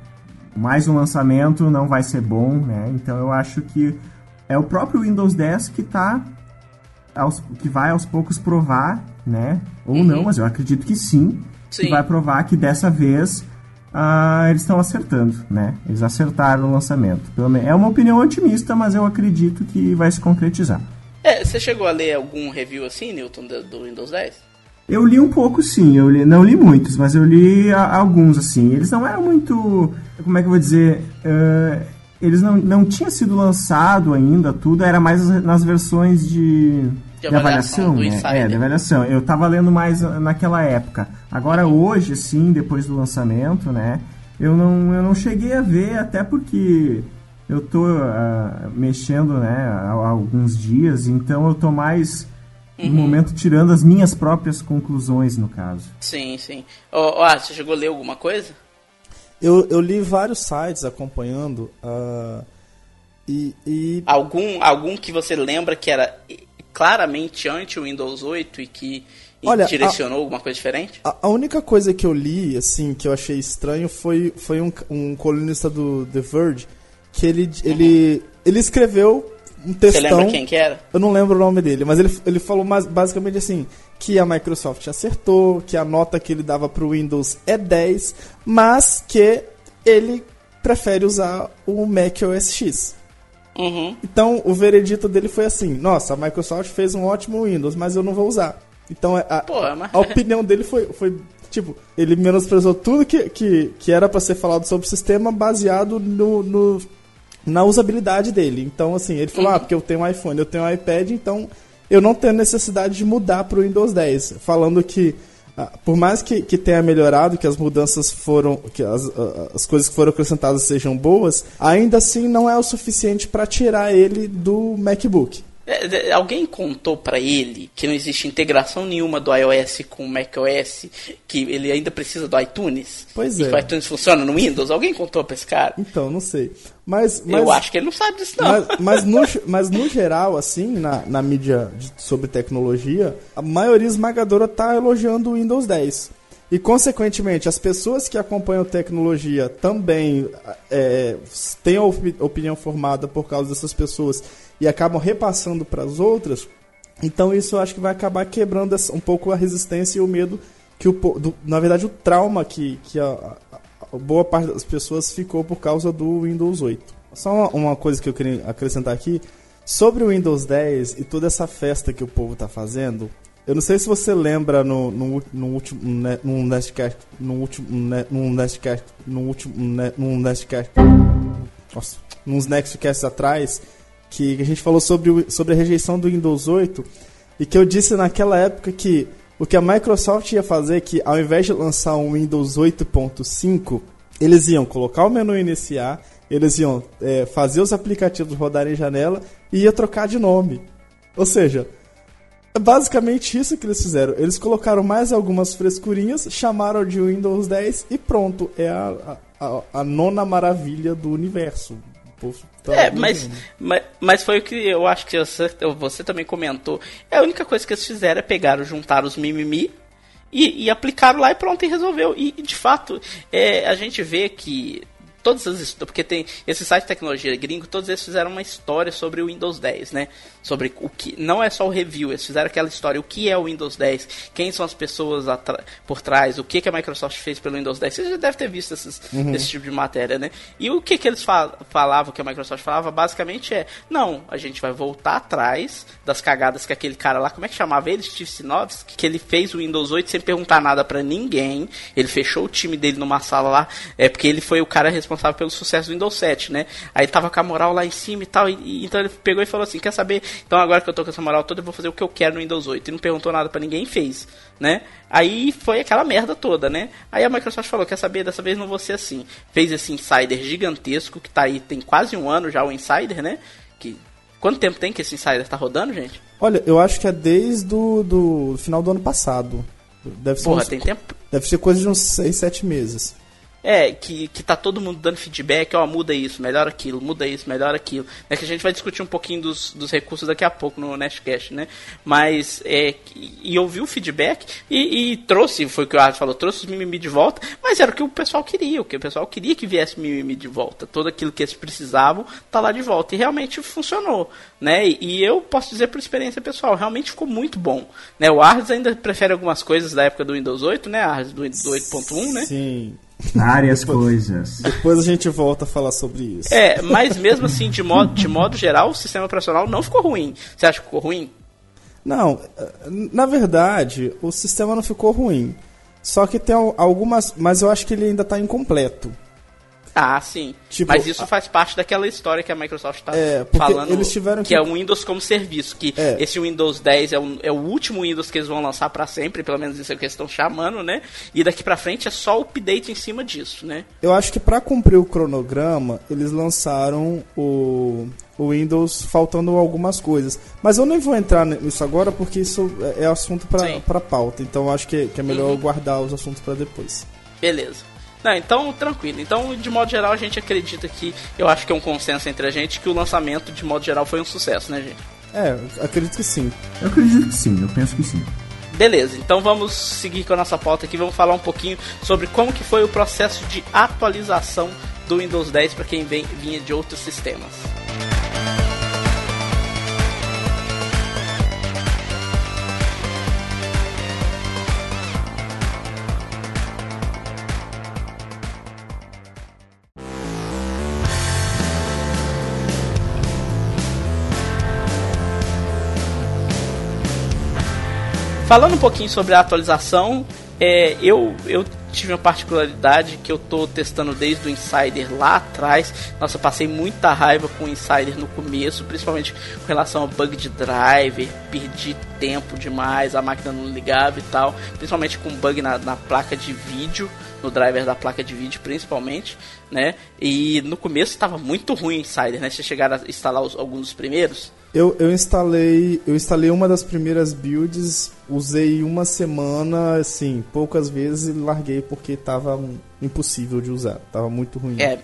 mais um lançamento não vai ser bom, né? Então eu acho que é o próprio Windows 10 que tá aos, que vai aos poucos provar, né? Ou uhum. não, mas eu acredito que sim, sim. que vai provar que dessa vez uh, eles estão acertando, né? Eles acertaram o lançamento. É uma opinião otimista, mas eu acredito que vai se concretizar. É, você chegou a ler algum review assim, Newton, do, do Windows 10? Eu li um pouco sim, eu li, não li muitos, mas eu li a, alguns assim. Eles não eram muito. Como é que eu vou dizer? Uh, eles não, não tinham sido lançado ainda, tudo, era mais nas versões de. De avaliação, de avaliação né? É, de avaliação. Eu tava lendo mais naquela época. Agora hoje, sim, depois do lançamento, né? Eu não, eu não cheguei a ver, até porque eu tô uh, mexendo, né, há, há, alguns dias, então eu tô mais uhum. no momento tirando as minhas próprias conclusões, no caso. Sim, sim. Oh, oh, você chegou a ler alguma coisa? Eu, eu li vários sites acompanhando uh, e, e... Algum, algum que você lembra que era claramente anti-Windows 8 e que Olha, direcionou a, alguma coisa diferente? A, a, única coisa que eu li, assim, que eu achei estranho foi, foi um, um colunista do The Verge que ele, ele, ele escreveu um textão. Você lembra quem que era? Eu não lembro o nome dele, mas ele, ele falou mais, basicamente assim, que a Microsoft acertou, que a nota que ele dava para o Windows é 10, mas que ele prefere usar o Mac OS X. Uhum. Então, o veredito dele foi assim, nossa, a Microsoft fez um ótimo Windows, mas eu não vou usar. Então, a, Pô, mas... a opinião dele foi, foi Tipo, ele menosprezou tudo que, que, que era para ser falado sobre o sistema baseado no, no na usabilidade dele. Então, assim, ele falou: uhum. ah, porque eu tenho um iPhone, eu tenho um iPad, então eu não tenho necessidade de mudar para o Windows 10. Falando que, ah, por mais que, que tenha melhorado, que as mudanças foram, que as, ah, as coisas que foram acrescentadas sejam boas, ainda assim não é o suficiente para tirar ele do MacBook. É, alguém contou para ele que não existe integração nenhuma do iOS com o macOS, que ele ainda precisa do iTunes? Pois é. E que o iTunes funciona no Windows? Alguém contou pra esse cara? Então, não sei. Mas, mas Eu acho que ele não sabe disso, não. Mas, mas, no, mas no geral, assim, na, na mídia de, sobre tecnologia, a maioria esmagadora tá elogiando o Windows 10. E, consequentemente, as pessoas que acompanham tecnologia também é, têm a opinião formada por causa dessas pessoas e acabam repassando para as outras, então isso eu acho que vai acabar quebrando um pouco a resistência e o medo que o do, na verdade o trauma que, que a, a, boa parte das pessoas ficou por causa do Windows 8. Só uma, uma coisa que eu queria acrescentar aqui sobre o Windows 10 e toda essa festa que o povo está fazendo. Eu não sei se você lembra no, no, no último no Nestcast, no último no Nestcast, no último no Nestcast nossa, nos Nextcasts atrás, que a gente falou sobre, o, sobre a rejeição do Windows 8 e que eu disse naquela época que o que a Microsoft ia fazer é que ao invés de lançar um Windows 8.5, eles iam colocar o menu iniciar, eles iam é, fazer os aplicativos rodarem em janela e ia trocar de nome. Ou seja, é basicamente isso que eles fizeram. Eles colocaram mais algumas frescurinhas, chamaram de Windows 10 e pronto. É a, a, a nona maravilha do universo. Tá é, mas, mas, mas, foi o que eu acho que você, você também comentou. É a única coisa que eles fizeram é pegaram, juntar os mimimi e, e aplicaram lá e pronto, e resolveu. E, de fato, é, a gente vê que todas as porque tem esse site de tecnologia gringo, todos eles fizeram uma história sobre o Windows 10, né? Sobre o que não é só o review, eles fizeram aquela história, o que é o Windows 10, quem são as pessoas por trás, o que que a Microsoft fez pelo Windows 10. Você já deve ter visto esses, uhum. esse tipo de matéria, né? E o que que eles fal falavam, que a Microsoft falava, basicamente é, não, a gente vai voltar atrás das cagadas que aquele cara lá, como é que chamava ele, Steve Sinovsky, que ele fez o Windows 8 sem perguntar nada para ninguém, ele fechou o time dele numa sala lá, é porque ele foi o cara responsável responsável pelo sucesso do Windows 7, né? Aí tava com a moral lá em cima e tal, e, e, então ele pegou e falou assim: Quer saber? Então agora que eu tô com essa moral toda, eu vou fazer o que eu quero no Windows 8. E não perguntou nada para ninguém fez, né? Aí foi aquela merda toda, né? Aí a Microsoft falou: Quer saber? Dessa vez não vou ser assim. Fez esse Insider gigantesco, que tá aí, tem quase um ano já o Insider, né? Que Quanto tempo tem que esse Insider tá rodando, gente? Olha, eu acho que é desde o do final do ano passado. Deve ser Porra, uns, tem tempo? Deve ser coisa de uns 6, 7 meses. É, que, que tá todo mundo dando feedback, ó, muda isso, melhora aquilo, muda isso, melhora aquilo. É que a gente vai discutir um pouquinho dos, dos recursos daqui a pouco no Nashcast, né? Mas, é, e ouviu o feedback e, e, trouxe, foi o que o Arthur falou, trouxe os mimimi de volta, mas era o que o pessoal queria, o que o pessoal queria que viesse mimimi de volta. Tudo aquilo que eles precisavam tá lá de volta. E realmente funcionou, né? E, e eu posso dizer por experiência pessoal, realmente ficou muito bom. Né? O Arthur ainda prefere algumas coisas da época do Windows 8, né, Arthur, do, do 8.1, né? Sim. Várias coisas. Depois a gente volta a falar sobre isso. É, mas mesmo assim, de modo, de modo geral, o sistema operacional não ficou ruim. Você acha que ficou ruim? Não, na verdade, o sistema não ficou ruim. Só que tem algumas. Mas eu acho que ele ainda está incompleto. Ah, sim. Tipo, Mas isso faz parte daquela história que a Microsoft está é, falando. Eles tiveram que, que é o Windows como serviço. Que é. esse Windows 10 é o, é o último Windows que eles vão lançar para sempre, pelo menos isso é o que eles estão chamando, né? E daqui para frente é só o update em cima disso, né? Eu acho que para cumprir o cronograma, eles lançaram o, o Windows faltando algumas coisas. Mas eu nem vou entrar nisso agora porque isso é, é assunto para pauta. Então acho que, que é melhor uhum. guardar os assuntos para depois. Beleza. Não, então tranquilo. Então, de modo geral, a gente acredita que, eu acho que é um consenso entre a gente, que o lançamento, de modo geral, foi um sucesso, né, gente? É, acredito que sim. Eu acredito que sim, eu penso que sim. Beleza, então vamos seguir com a nossa pauta aqui, vamos falar um pouquinho sobre como que foi o processo de atualização do Windows 10 para quem vem, vinha de outros sistemas. Falando um pouquinho sobre a atualização, é, eu, eu tive uma particularidade que eu tô testando desde o Insider lá atrás. Nossa, passei muita raiva com o Insider no começo, principalmente com relação ao bug de driver, perdi tempo demais, a máquina não ligava e tal, principalmente com bug na, na placa de vídeo, no driver da placa de vídeo principalmente, né? E no começo estava muito ruim o Insider, né? Vocês chegaram a instalar os, alguns dos primeiros? Eu, eu instalei eu instalei uma das primeiras builds, usei uma semana, assim, poucas vezes e larguei porque tava impossível de usar, tava muito ruim. É,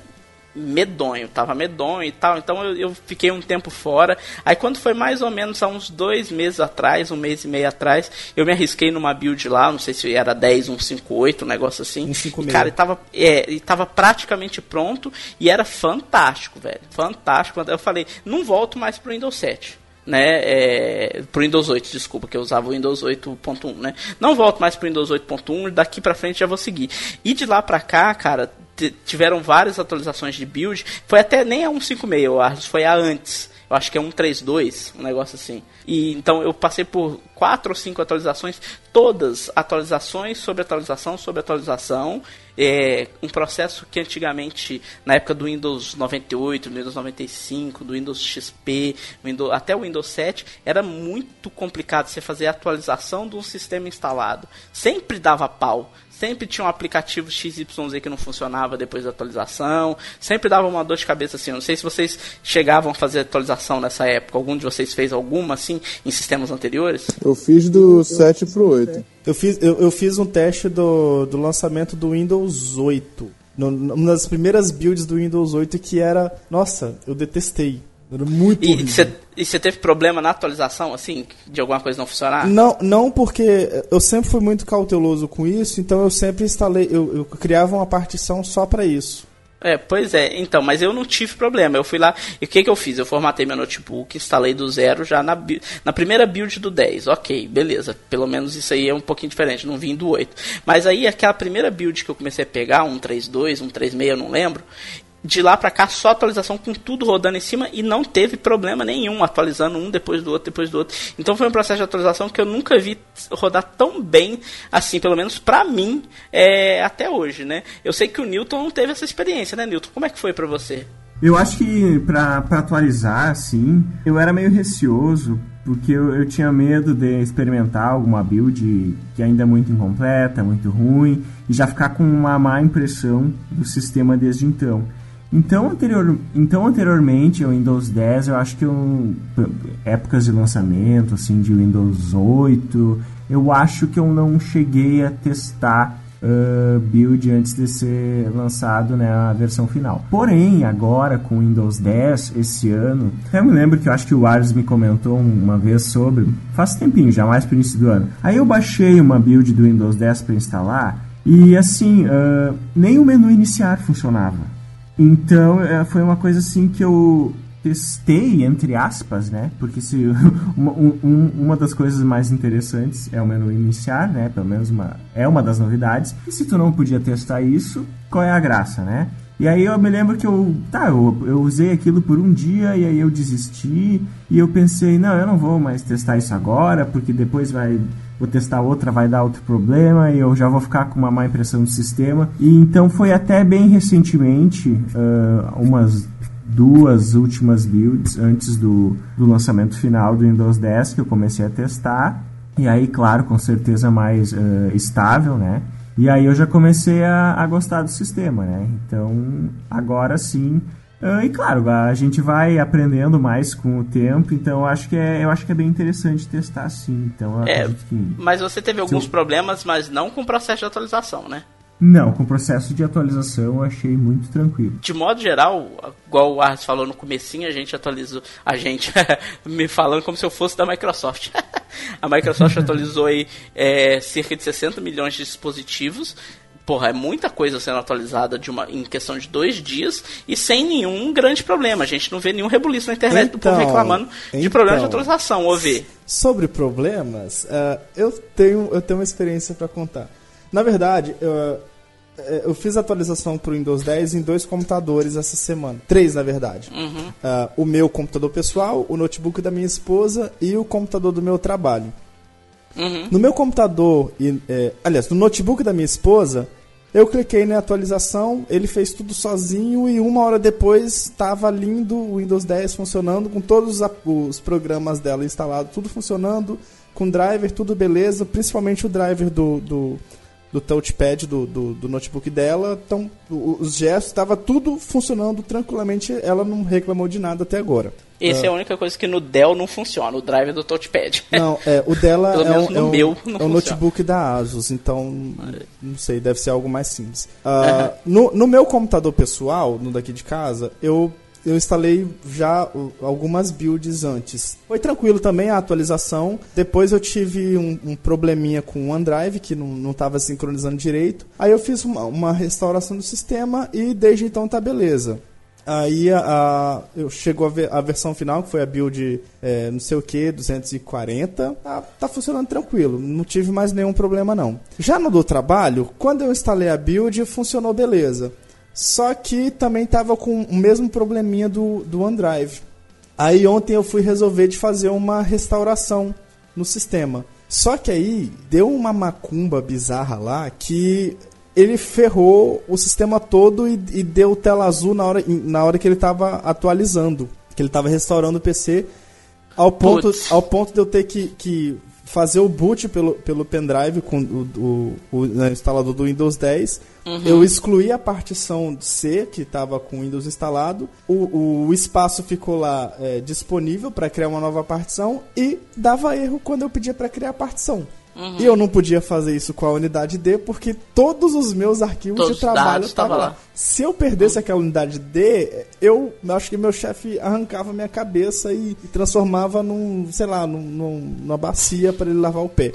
medonho, tava medonho e tal, então eu, eu, fiquei um tempo fora. Aí quando foi mais ou menos há uns dois meses atrás, um mês e meio atrás, eu me arrisquei numa build lá, não sei se era 10, 158, um negócio assim. 156. E, cara, ele tava, é, ele tava praticamente pronto e era fantástico, velho. Fantástico. Eu falei, não volto mais pro Windows 7 né, é, pro Windows 8, desculpa, que eu usava o Windows 8.1, né? Não volto mais pro Windows 8.1, daqui pra frente já vou seguir. E de lá pra cá, cara, tiveram várias atualizações de build. Foi até nem a 156, eu acho, foi a antes. Eu acho que é 132, um negócio assim. E então eu passei por quatro ou cinco atualizações, todas atualizações sobre atualização sobre atualização. É um processo que antigamente, na época do Windows 98, do Windows 95, do Windows XP, Windows, até o Windows 7, era muito complicado você fazer a atualização de um sistema instalado. Sempre dava pau. Sempre tinha um aplicativo XYZ que não funcionava depois da atualização. Sempre dava uma dor de cabeça assim. Eu não sei se vocês chegavam a fazer atualização nessa época. Algum de vocês fez alguma assim em sistemas anteriores? Eu fiz do 7 pro 8. Eu fiz, eu, eu fiz um teste do, do lançamento do Windows 8. No, uma das primeiras builds do Windows 8 que era. Nossa, eu detestei. Era muito E você teve problema na atualização, assim, de alguma coisa não funcionar? Não, não porque eu sempre fui muito cauteloso com isso, então eu sempre instalei, eu, eu criava uma partição só para isso. É, pois é, então, mas eu não tive problema. Eu fui lá e o que, que eu fiz? Eu formatei meu notebook, instalei do zero já na, na primeira build do 10. Ok, beleza. Pelo menos isso aí é um pouquinho diferente, não vim do 8. Mas aí aquela primeira build que eu comecei a pegar, um 3.2, um 3.6, eu não lembro, de lá para cá só atualização com tudo rodando em cima e não teve problema nenhum atualizando um depois do outro depois do outro. Então foi um processo de atualização que eu nunca vi rodar tão bem assim, pelo menos para mim, é, até hoje, né? Eu sei que o Newton não teve essa experiência, né, Newton? Como é que foi para você? Eu acho que para atualizar, assim, eu era meio receoso, porque eu, eu, tinha medo de experimentar alguma build que ainda é muito incompleta, muito ruim, e já ficar com uma má impressão do sistema desde então. Então, anterior, então anteriormente, o Windows 10, eu acho que eu, épocas de lançamento, assim, de Windows 8, eu acho que eu não cheguei a testar uh, build antes de ser lançado né, a versão final. Porém, agora com o Windows 10, esse ano, até me lembro que eu acho que o Ares me comentou uma vez sobre, faz tempinho, já mais pro início do ano. Aí eu baixei uma build do Windows 10 para instalar e assim, uh, nem o menu iniciar funcionava. Então, é, foi uma coisa assim que eu testei, entre aspas, né? Porque se uma, um, uma das coisas mais interessantes é o menu iniciar, né? Pelo menos uma, é uma das novidades. E se tu não podia testar isso, qual é a graça, né? E aí eu me lembro que eu, tá, eu, eu usei aquilo por um dia e aí eu desisti e eu pensei, não, eu não vou mais testar isso agora, porque depois vai vou testar outra, vai dar outro problema e eu já vou ficar com uma má impressão do sistema. E então foi até bem recentemente, uh, umas duas últimas builds antes do, do lançamento final do Windows 10 que eu comecei a testar. E aí, claro, com certeza mais uh, estável, né? E aí eu já comecei a, a gostar do sistema, né? Então, agora sim, Uh, e claro, a gente vai aprendendo mais com o tempo, então eu acho que é, eu acho que é bem interessante testar sim. Então, é, que... Mas você teve alguns problemas, mas não com o processo de atualização, né? Não, com o processo de atualização eu achei muito tranquilo. De modo geral, igual o Ars falou no comecinho, a gente atualizou, a gente me falando como se eu fosse da Microsoft. a Microsoft atualizou aí é, cerca de 60 milhões de dispositivos porra, é muita coisa sendo atualizada de uma, em questão de dois dias e sem nenhum grande problema. A gente não vê nenhum rebuliço na internet então, do povo então, reclamando de então, problemas de atualização, ou ver. Sobre problemas, uh, eu, tenho, eu tenho uma experiência para contar. Na verdade, uh, eu fiz atualização para o Windows 10 em dois computadores essa semana. Três, na verdade. Uhum. Uh, o meu computador pessoal, o notebook da minha esposa e o computador do meu trabalho. Uhum. No meu computador, e, é, aliás, no notebook da minha esposa, eu cliquei na atualização, ele fez tudo sozinho e uma hora depois estava lindo o Windows 10 funcionando com todos os programas dela instalados, tudo funcionando, com driver, tudo beleza, principalmente o driver do, do, do touchpad do, do, do, notebook dela. Então, os gestos, estava tudo funcionando tranquilamente, ela não reclamou de nada até agora. Essa uh, é a única coisa que no Dell não funciona, o driver do touchpad. Não, é, o dela é, um, é, um, meu é um notebook da Asus, então não sei, deve ser algo mais simples. Uh, no, no meu computador pessoal, no daqui de casa, eu eu instalei já algumas builds antes. Foi tranquilo também a atualização. Depois eu tive um, um probleminha com o OneDrive, que não estava sincronizando direito. Aí eu fiz uma, uma, restauração do sistema e desde então tá beleza. Aí a, a, chegou a, ver, a versão final, que foi a build é, não sei o que, 240. Tá, tá funcionando tranquilo, não tive mais nenhum problema não. Já no do trabalho, quando eu instalei a build, funcionou beleza. Só que também estava com o mesmo probleminha do, do OneDrive. Aí ontem eu fui resolver de fazer uma restauração no sistema. Só que aí deu uma macumba bizarra lá que ele ferrou o sistema todo e, e deu tela azul na hora, na hora que ele estava atualizando, que ele estava restaurando o PC, ao ponto, ao ponto de eu ter que, que fazer o boot pelo, pelo pendrive com o, o, o né, instalador do Windows 10. Uhum. Eu excluí a partição C, que estava com o Windows instalado. O, o espaço ficou lá é, disponível para criar uma nova partição e dava erro quando eu pedia para criar a partição. Uhum. E eu não podia fazer isso com a unidade D porque todos os meus arquivos todos de trabalho estavam lá. lá. Se eu perdesse uhum. aquela unidade D, eu acho que meu chefe arrancava minha cabeça e, e transformava num, sei lá, num, num, numa bacia para ele lavar o pé.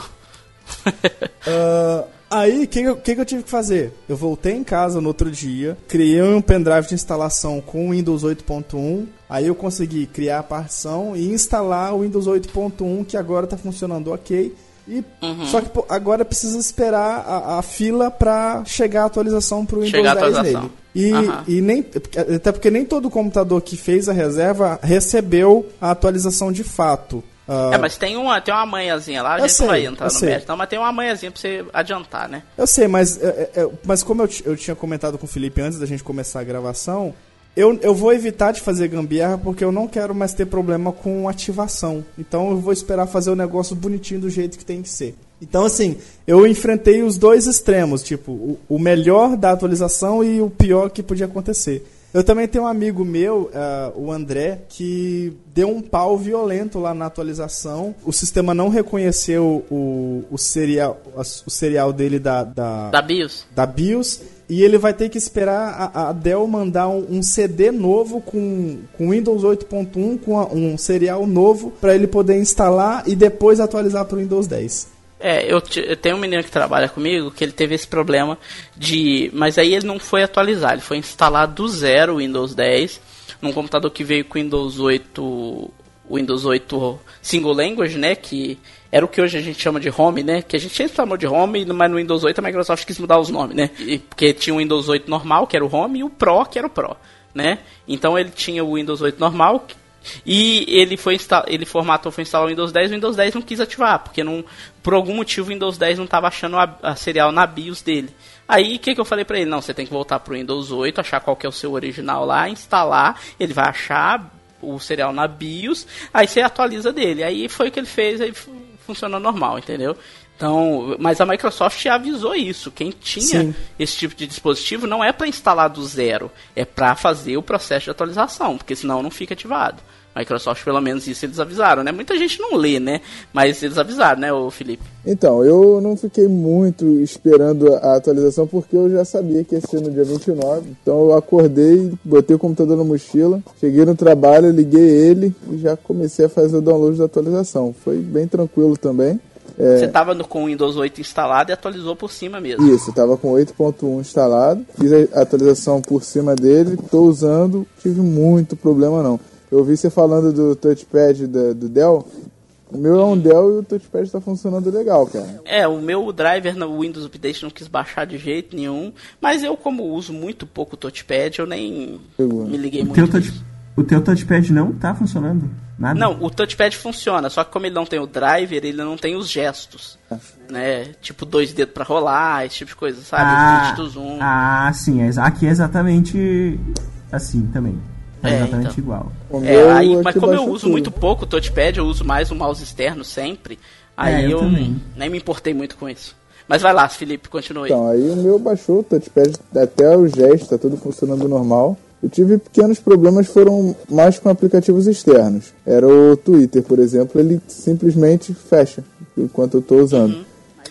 uh, aí, o que, que, que eu tive que fazer? Eu voltei em casa no outro dia, criei um pendrive de instalação com o Windows 8.1. Aí eu consegui criar a partição e instalar o Windows 8.1 que agora está funcionando ok e, uhum. Só que pô, agora precisa esperar a, a fila para chegar a atualização para o Windows 10 nele. E, uhum. e nem, até porque nem todo computador que fez a reserva recebeu a atualização de fato. Uh, é, mas tem uma, tem uma manhãzinha lá, a gente sei, vai entrar no mérito, não, mas tem uma manhãzinha pra você adiantar, né? Eu sei, mas, é, é, é mas como eu, eu tinha comentado com o Felipe antes da gente começar a gravação, eu, eu vou evitar de fazer gambiarra porque eu não quero mais ter problema com ativação. Então eu vou esperar fazer o negócio bonitinho do jeito que tem que ser. Então, assim, eu enfrentei os dois extremos, tipo, o, o melhor da atualização e o pior que podia acontecer. Eu também tenho um amigo meu, uh, o André, que deu um pau violento lá na atualização. O sistema não reconheceu o, o, serial, o serial dele da, da, da BIOS. Da BIOS e ele vai ter que esperar a, a Dell mandar um, um, CD novo com, com Windows 8.1, com a, um serial novo, para ele poder instalar e depois atualizar para o Windows 10. É, eu, eu, tenho um menino que trabalha comigo que ele teve esse problema de. Mas aí ele não foi atualizar, ele foi instalar do zero o Windows 10 num computador que veio com Windows 8. Windows 8 Single Language, né? Que era o que hoje a gente chama de Home, né? Que a gente sempre chamou de Home, mas no Windows 8 a Microsoft quis mudar os nomes, né? E, porque tinha o Windows 8 normal, que era o Home, e o Pro, que era o Pro, né? Então ele tinha o Windows 8 normal, e ele foi ele formatou, foi instalar o Windows 10, o Windows 10 não quis ativar, porque não, por algum motivo o Windows 10 não estava achando a, a, serial na BIOS dele. Aí o que, que eu falei para ele? Não, você tem que voltar pro Windows 8, achar qual que é o seu original lá, instalar, ele vai achar o serial na BIOS, aí você atualiza dele. Aí foi o que ele fez, aí funciona normal, entendeu? Então, mas a Microsoft avisou isso. Quem tinha Sim. esse tipo de dispositivo não é para instalar do zero, é para fazer o processo de atualização, porque senão não fica ativado. Microsoft, pelo menos isso eles avisaram, né? Muita gente não lê, né? Mas eles avisaram, né, o Felipe? Então, eu não fiquei muito esperando a atualização porque eu já sabia que ia ser no dia 29. Então eu acordei, botei o computador na mochila, cheguei no trabalho, liguei ele e já comecei a fazer o download da atualização. Foi bem tranquilo também. É... Você estava com o Windows 8 instalado e atualizou por cima mesmo. Isso, estava com 8.1 instalado, fiz a atualização por cima dele, estou usando, tive muito problema não. Eu ouvi você falando do touchpad do, do Dell. O meu é um Dell e o touchpad está funcionando legal, cara. É, o meu driver no Windows Update não quis baixar de jeito nenhum. Mas eu, como uso muito pouco o touchpad, eu nem Pegou. me liguei muito. Teu touch, o teu touchpad não tá funcionando? Nada? Não, o touchpad funciona, só que como ele não tem o driver, ele não tem os gestos. É. Né? Tipo, dois dedos para rolar, esse tipo de coisa, sabe? Ah, o zoom. Ah, sim. Aqui é exatamente assim também. É, é exatamente então. igual. É, aí, mas como eu uso tudo. muito pouco o touchpad, eu uso mais o mouse externo sempre. Aí é, eu, eu nem me importei muito com isso. Mas vai lá, Felipe, continue. Então, aí o meu baixou o touchpad, até o gesto, tá tudo funcionando normal. Eu tive pequenos problemas, foram mais com aplicativos externos. Era o Twitter, por exemplo, ele simplesmente fecha enquanto eu estou usando. Uhum.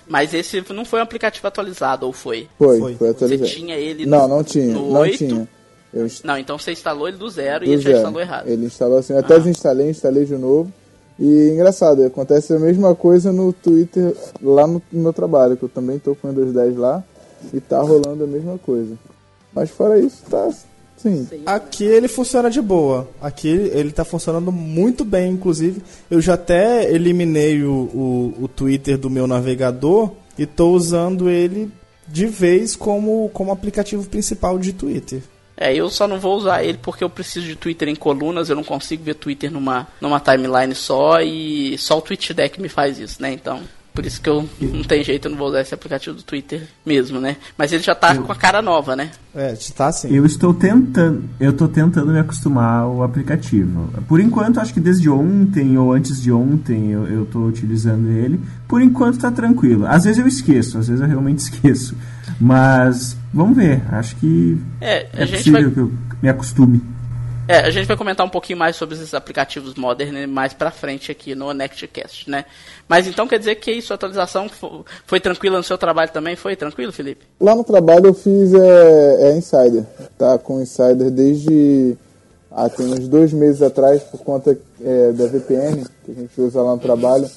Mas esse não foi um aplicativo atualizado, ou foi? Foi, foi, foi atualizado. Você tinha ele no, Não, não tinha, não 8? tinha. Eu... Não, então você instalou ele do zero do e ele zero. já instalou errado. Ele instalou assim, até ah. desinstalei, instalei de novo. E engraçado, acontece a mesma coisa no Twitter lá no, no meu trabalho, que eu também tô com o Windows 10 lá e tá rolando a mesma coisa. Mas fora isso, tá sim. Aqui ele funciona de boa. Aqui ele tá funcionando muito bem, inclusive. Eu já até eliminei o, o, o Twitter do meu navegador e tô usando ele de vez como, como aplicativo principal de Twitter. É, eu só não vou usar ele porque eu preciso de Twitter em colunas, eu não consigo ver Twitter numa, numa timeline só e só o TweetDeck me faz isso, né? Então, por isso que eu não tem jeito, eu não vou usar esse aplicativo do Twitter mesmo, né? Mas ele já tá eu, com a cara nova, né? É, tá sim. Eu estou tentando, eu estou tentando me acostumar ao aplicativo. Por enquanto, acho que desde ontem ou antes de ontem eu, eu tô utilizando ele. Por enquanto tá tranquilo. Às vezes eu esqueço, às vezes eu realmente esqueço. Mas vamos ver, acho que é, é possível vai... que eu me acostume. É, a gente vai comentar um pouquinho mais sobre esses aplicativos modernos mais pra frente aqui no NextCast, né? Mas então quer dizer que isso, a atualização foi, foi tranquila no seu trabalho também? Foi tranquilo, Felipe? Lá no trabalho eu fiz é, é Insider, tá? Com Insider desde há tem uns dois meses atrás, por conta é, da VPN que a gente usa lá no trabalho.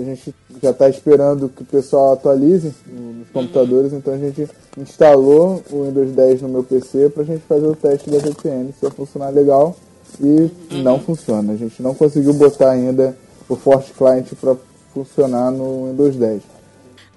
A gente já está esperando que o pessoal atualize nos computadores, então a gente instalou o Windows 10 no meu PC para a gente fazer o teste da VPN, se vai funcionar legal. E não funciona. A gente não conseguiu botar ainda o Forte Client para funcionar no Windows 10.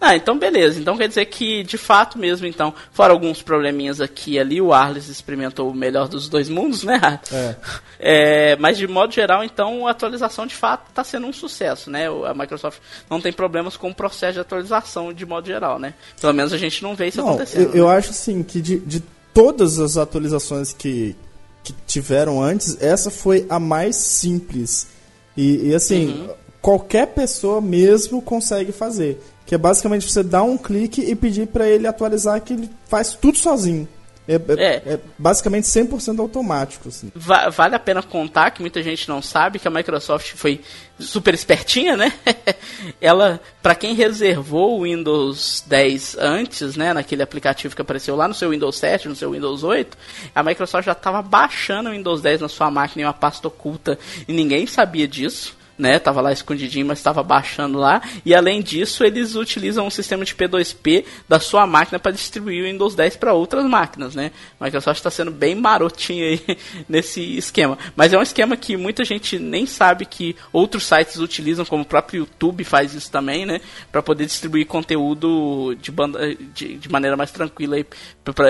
Ah, então beleza. Então quer dizer que, de fato mesmo, então, fora alguns probleminhas aqui e ali, o Arles experimentou o melhor dos dois mundos, né? É. é mas de modo geral, então, a atualização de fato está sendo um sucesso, né? A Microsoft não tem problemas com o processo de atualização de modo geral, né? Pelo menos a gente não vê isso não, acontecendo. Eu, eu acho assim que de, de todas as atualizações que, que tiveram antes, essa foi a mais simples. E, e assim, uhum. qualquer pessoa mesmo consegue fazer que é basicamente você dar um clique e pedir para ele atualizar que ele faz tudo sozinho. É, é, é. é basicamente 100% automático. Assim. Va vale a pena contar que muita gente não sabe que a Microsoft foi super espertinha, né? Ela, para quem reservou o Windows 10 antes, né, naquele aplicativo que apareceu lá no seu Windows 7, no seu Windows 8, a Microsoft já estava baixando o Windows 10 na sua máquina em uma pasta oculta e ninguém sabia disso né? Tava lá escondidinho, mas estava baixando lá. E além disso, eles utilizam um sistema de P2P da sua máquina para distribuir o Windows 10 para outras máquinas, né? Microsoft está sendo bem marotinha aí nesse esquema. Mas é um esquema que muita gente nem sabe que outros sites utilizam, como o próprio YouTube faz isso também, né? Para poder distribuir conteúdo de, banda, de, de maneira mais tranquila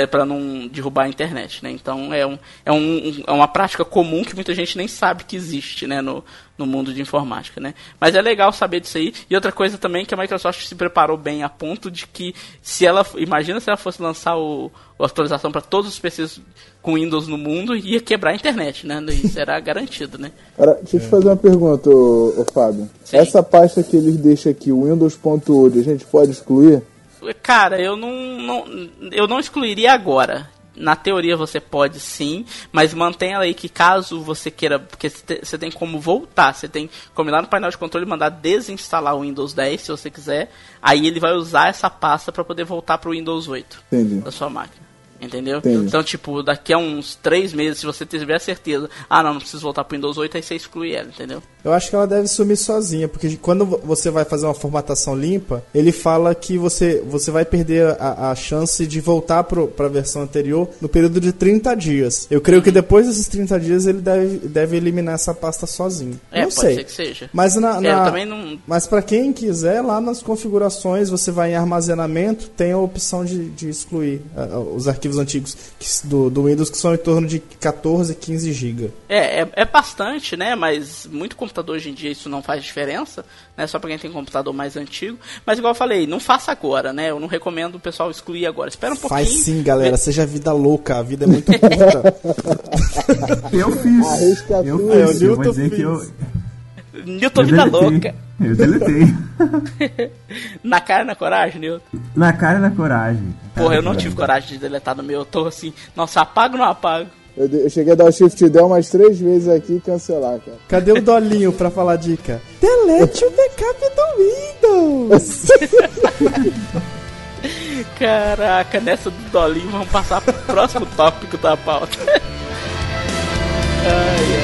para não derrubar a internet, né? Então é, um, é, um, é uma prática comum que muita gente nem sabe que existe, né? No, no mundo de informática, né? Mas é legal saber disso aí. E outra coisa também que a Microsoft se preparou bem a ponto de que se ela, imagina se ela fosse lançar o, a atualização para todos os PCs com Windows no mundo, ia quebrar a internet, né? Isso era garantido, né? Cara, deixa eu te fazer uma pergunta, ô, ô Fábio. Sim. Essa pasta que eles deixam aqui, o Windows.org, a gente pode excluir? Cara, eu não, não, eu não excluiria agora na teoria você pode sim, mas mantenha aí que caso você queira, porque você tem como voltar, você tem como ir lá no painel de controle e mandar desinstalar o Windows 10 se você quiser, aí ele vai usar essa pasta para poder voltar para o Windows 8 Entendi. da sua máquina. Entendeu? Entendi. Então, tipo, daqui a uns três meses, se você tiver certeza, ah, não, não preciso voltar pro Windows 8, aí você exclui ela, entendeu? Eu acho que ela deve sumir sozinha, porque quando você vai fazer uma formatação limpa, ele fala que você, você vai perder a, a chance de voltar pro, pra versão anterior no período de 30 dias. Eu creio que uhum. depois desses 30 dias ele deve, deve eliminar essa pasta sozinho. É, não pode sei. ser que seja. Mas, na, é, na é, não... mas para quem quiser, lá nas configurações, você vai em armazenamento, tem a opção de, de excluir uh, os arquivos arquivos antigos do, do Windows que são em torno de 14, 15 GB. É, é, é, bastante, né? Mas muito computador hoje em dia isso não faz diferença, né? Só para quem tem computador mais antigo. Mas igual eu falei, não faça agora, né? Eu não recomendo o pessoal excluir agora. Espera um pouquinho. Faz sim, galera. Seja vida louca. A vida é muito curta. eu fiz. Arrisca eu fiz. Eu, eu dizer que eu... Newton Vida Louca. Eu deletei. na cara e na coragem, Newton? Na cara e na coragem. Porra, eu não tive coragem de deletar no meu. Eu tô assim, nossa, apago ou não apago? Eu, eu, cheguei a dar o shift down umas três vezes aqui e cancelar, cara. Cadê o Dolinho pra falar dica? Delete o backup do Windows! Caraca, nessa do Dolinho vamos passar pro próximo tópico da pauta. ai, ai.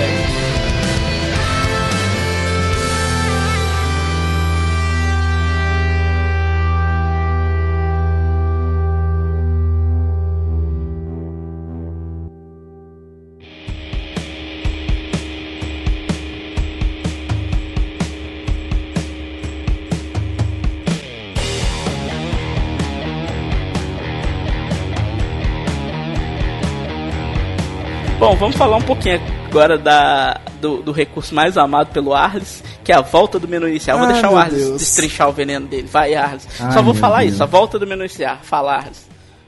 Bom, vamos falar um pouquinho agora da, do, do recurso mais amado pelo Arles, que é a volta do menu inicial. Vou Ah, deixar o Arles Deus. destrinchar o veneno dele. Vai, Arles. Ai, Só vou falar Deus. isso, a volta do menu inicial. Fala, Arles.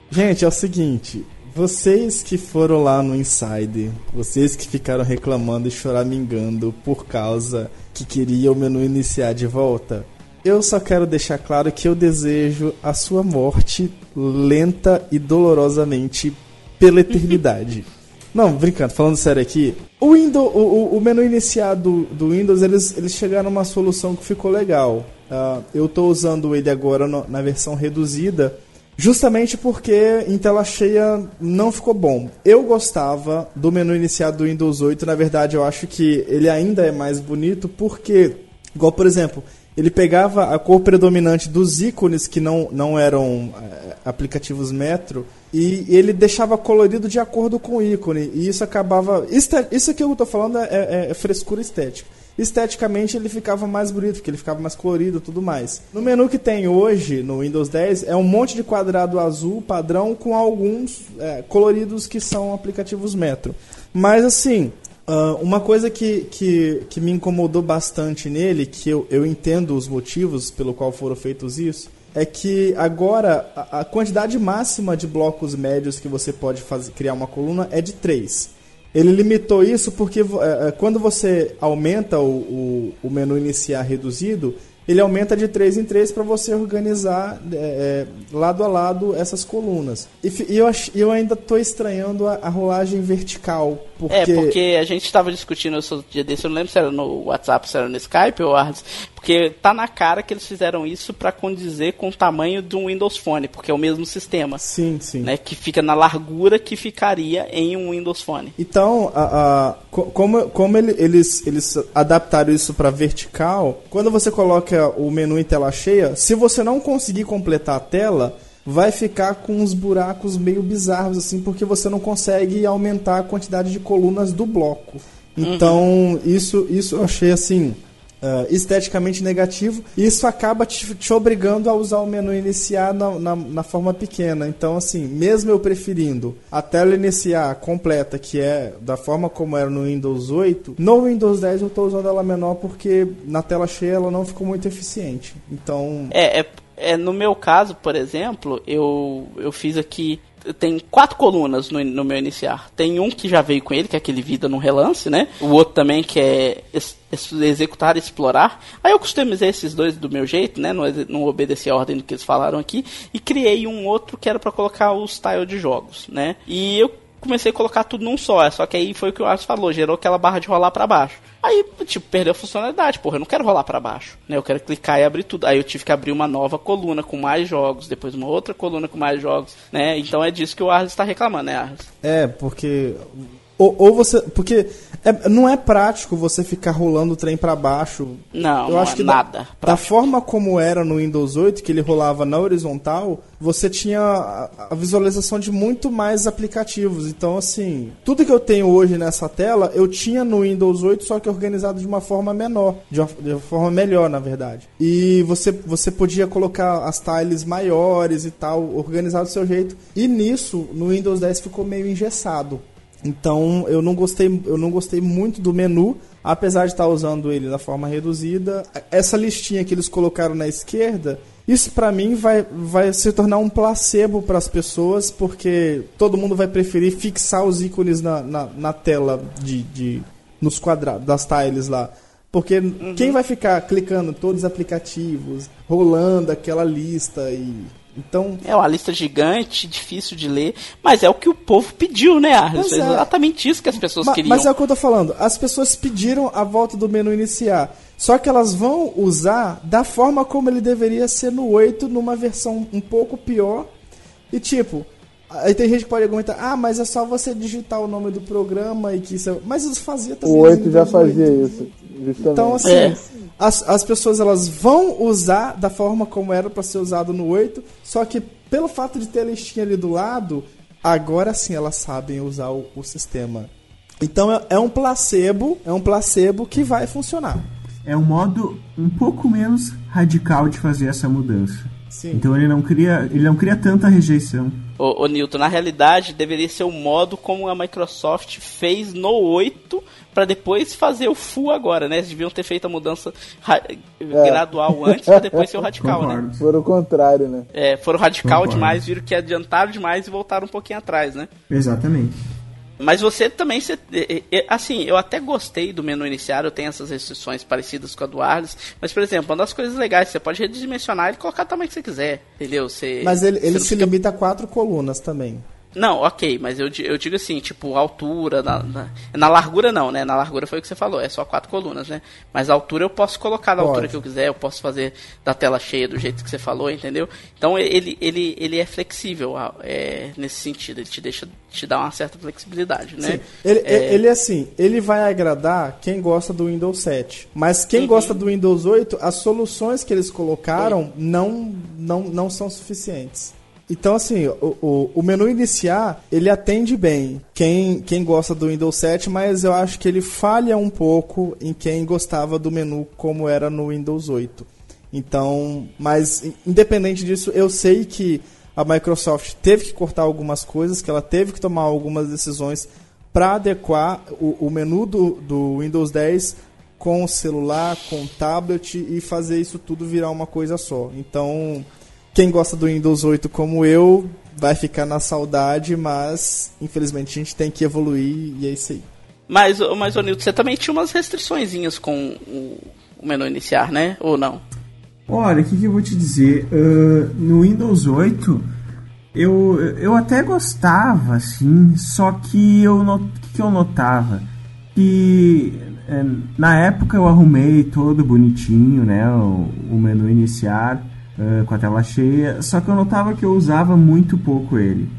Gente, é o seguinte, vocês que foram lá no Insider, vocês que ficaram reclamando e choramingando por causa que queria o menu iniciar de volta, eu só quero deixar claro que eu desejo a sua morte lenta e dolorosamente pela eternidade. Não, brincando, falando sério aqui, o, Windows, o, o- menu iniciar do, do Windows, eles, eles chegaram numa solução que ficou legal. Ah, eu estou usando ele agora no- na versão reduzida, justamente porque em tela cheia não ficou bom. Eu gostava do menu iniciar do Windows 8, na verdade eu acho que ele ainda é mais bonito porque, igual por exemplo, ele pegava a cor predominante dos ícones que não, não eram eh, aplicativos Metro e ele deixava colorido de acordo com o ícone. E isso acabava. Isso aqui que eu tô falando é, é- é frescura estética. Esteticamente ele ficava mais bonito, porque ele ficava mais colorido e tudo mais. No menu que tem hoje, no Windows 10, é um monte de quadrado azul padrão com alguns eh, coloridos que são aplicativos Metro. Mas assim, ah, uma coisa que, que, que me incomodou bastante nele, que eu, eu entendo os motivos pelo qual foram feitos isso, é que agora a, quantidade máxima de blocos médios que você pode fazer, criar uma coluna é de 3. Ele limitou isso porque eh, eh, quando você aumenta o, o, o menu iniciar reduzido, ele aumenta de 3 em 3 para você organizar eh, eh, lado a lado essas colunas. E, e eu, eu ainda estou estranhando a, a rolagem vertical. Porque... É, porque a gente estava discutindo isso outro dia desse, eu não lembro se era no WhatsApp, se era no Skype ou Arles, porque tá na cara que eles fizeram isso para condizer com o tamanho de um Windows Phone, porque é o mesmo sistema, Sim, sim. né, que fica na largura que ficaria em um Windows Phone. Então, a, a- co- como, como ele- eles, eles adaptaram isso para vertical, quando você coloca o menu em tela cheia, se você não conseguir completar a tela, vai ficar com uns buracos meio bizarros, assim, porque você não consegue aumentar a quantidade de colunas do bloco. Então, isso, isso eu achei assim. ah, esteticamente negativo, e isso acaba te, te obrigando a usar o menu iniciar na, na, na forma pequena. Então, assim, mesmo eu preferindo a tela iniciar completa, que é da forma como era no Windows 8, no Windows 10 eu estou usando ela menor porque na tela cheia ela não ficou muito eficiente. Então, É, é, é, no meu caso, por exemplo, eu, eu fiz aqui. Tem quatro colunas no, no meu iniciar. Tem um que já veio com ele, que é aquele Vida no Relance, né? O outro também que é ex- ex- Executar e Explorar. Aí eu customizei esses dois do meu jeito, né? Não, não obedeci a ordem do que eles falaram aqui. E criei um outro que era para colocar os tile de jogos, né? E eu comecei a colocar tudo num só. Só que aí foi o que o Ars falou, gerou aquela barra de rolar pra baixo. Aí, tipo, perdeu a funcionalidade. Porra, eu não quero rolar pra baixo, né? Eu quero clicar e abrir tudo. Aí eu tive que abrir uma nova coluna com mais jogos, depois uma outra coluna com mais jogos, né? Então é disso que o Ars está reclamando, né, Ars? É, porque. Ou, ou você. Porque é- não é prático você ficar rolando o trem pra baixo. Não, Eu acho é que da- nada. Da, prático. forma como era no Windows 8, que ele rolava na horizontal, você tinha a, a visualização de muito mais aplicativos. Então, assim, tudo que eu tenho hoje nessa tela, eu tinha no Windows 8, só que organizado de uma forma menor. De uma, de uma forma melhor, na verdade. E você, você podia colocar as tiles maiores e tal, organizado do seu jeito. E nisso, no Windows 10 ficou meio engessado. Então eu não gostei, eu não gostei muito do menu, apesar de estar usando ele da forma reduzida. Essa listinha que eles colocaram na esquerda, isso pra mim vai, vai se tornar um placebo para as pessoas, porque todo mundo vai preferir fixar os ícones na, na, na tela de, de nos quadrados das tiles lá. Porque quem vai ficar clicando em todos os aplicativos, rolando aquela lista e então É uma lista gigante, difícil de ler, mas é o que o povo pediu, né? Pois É é. exatamente isso que as pessoas Ma- queriam. Mas é o que eu tô falando. As pessoas pediram a volta do menu iniciar. Só que elas vão usar da forma como ele deveria ser no 8, numa versão um pouco pior. E tipo, aí tem gente que pode argumentar, ah, mas é só você digitar o nome do programa e que isso é... Mas isso fazia também. O no 8 já fazia 8. isso, justamente. Então, assim, É. as, as pessoas elas vão usar da forma como era para ser usado no 8, só que pelo fato de ter a listinha ali do lado, agora sim elas sabem usar o, o sistema. Então é, é um placebo, é um placebo que vai funcionar. É um modo um pouco menos radical de fazer essa mudança. Sim. Então ele não cria, ele não cria tanta rejeição. Ô, ô Newton, na realidade deveria ser o modo como a Microsoft fez no 8 para depois fazer o full agora, né? Eles deviam ter feito a mudança é. gradual antes para depois ser o radical, né? Concordo. né? Foram o contrário, né? É, foram radical Concordo. demais, viram que adiantaram demais e voltaram um pouquinho atrás, né? Exatamente. Mas você também, você, assim, eu até gostei do menu iniciar, eu tenho essas restrições parecidas com a do Arles, mas, por exemplo, uma das coisas legais, você pode redimensionar e colocar o tamanho que você quiser, entendeu? Você, mas ele, ele se fica... limita a quatro colunas também. Não, ok, mas eu, eu digo assim, tipo, altura, na, na, na, largura não, né? Na largura foi o que você falou, é só quatro colunas, né? Mas a altura eu posso colocar na Pode. altura que eu quiser, eu posso fazer da tela cheia do jeito que você falou, entendeu? Então ele, ele, ele é flexível é, nesse sentido, ele te deixa, te dá uma certa flexibilidade, né? Sim. Ele é... ele assim, ele vai agradar quem gosta do Windows 7, mas quem uhum. gosta do Windows 8, as soluções que eles colocaram não, não, não são suficientes. Então, assim, o, o, o, menu iniciar, ele atende bem quem, quem gosta do Windows 7, mas eu acho que ele falha um pouco em quem gostava do menu como era no Windows 8. Então, mas independente disso, eu sei que a Microsoft teve que cortar algumas coisas, que ela teve que tomar algumas decisões para adequar o, o menu do, do Windows 10 com o celular, com o tablet e fazer isso tudo virar uma coisa só. Então, quem gosta do Windows 8 como eu vai ficar na saudade, mas infelizmente a gente tem que evoluir e é isso aí. Mas, mas ô Nilton, você também tinha umas restrições com o, o menu iniciar, né? Ou não? Olha, o que, que, eu vou te dizer? Uh, no Windows 8, eu, eu até gostava, assim, só que eu o que, que eu notava? Que é, na época eu arrumei todo bonitinho, né? O, o menu iniciar uh, com a tela cheia, só que eu notava que eu usava muito pouco ele.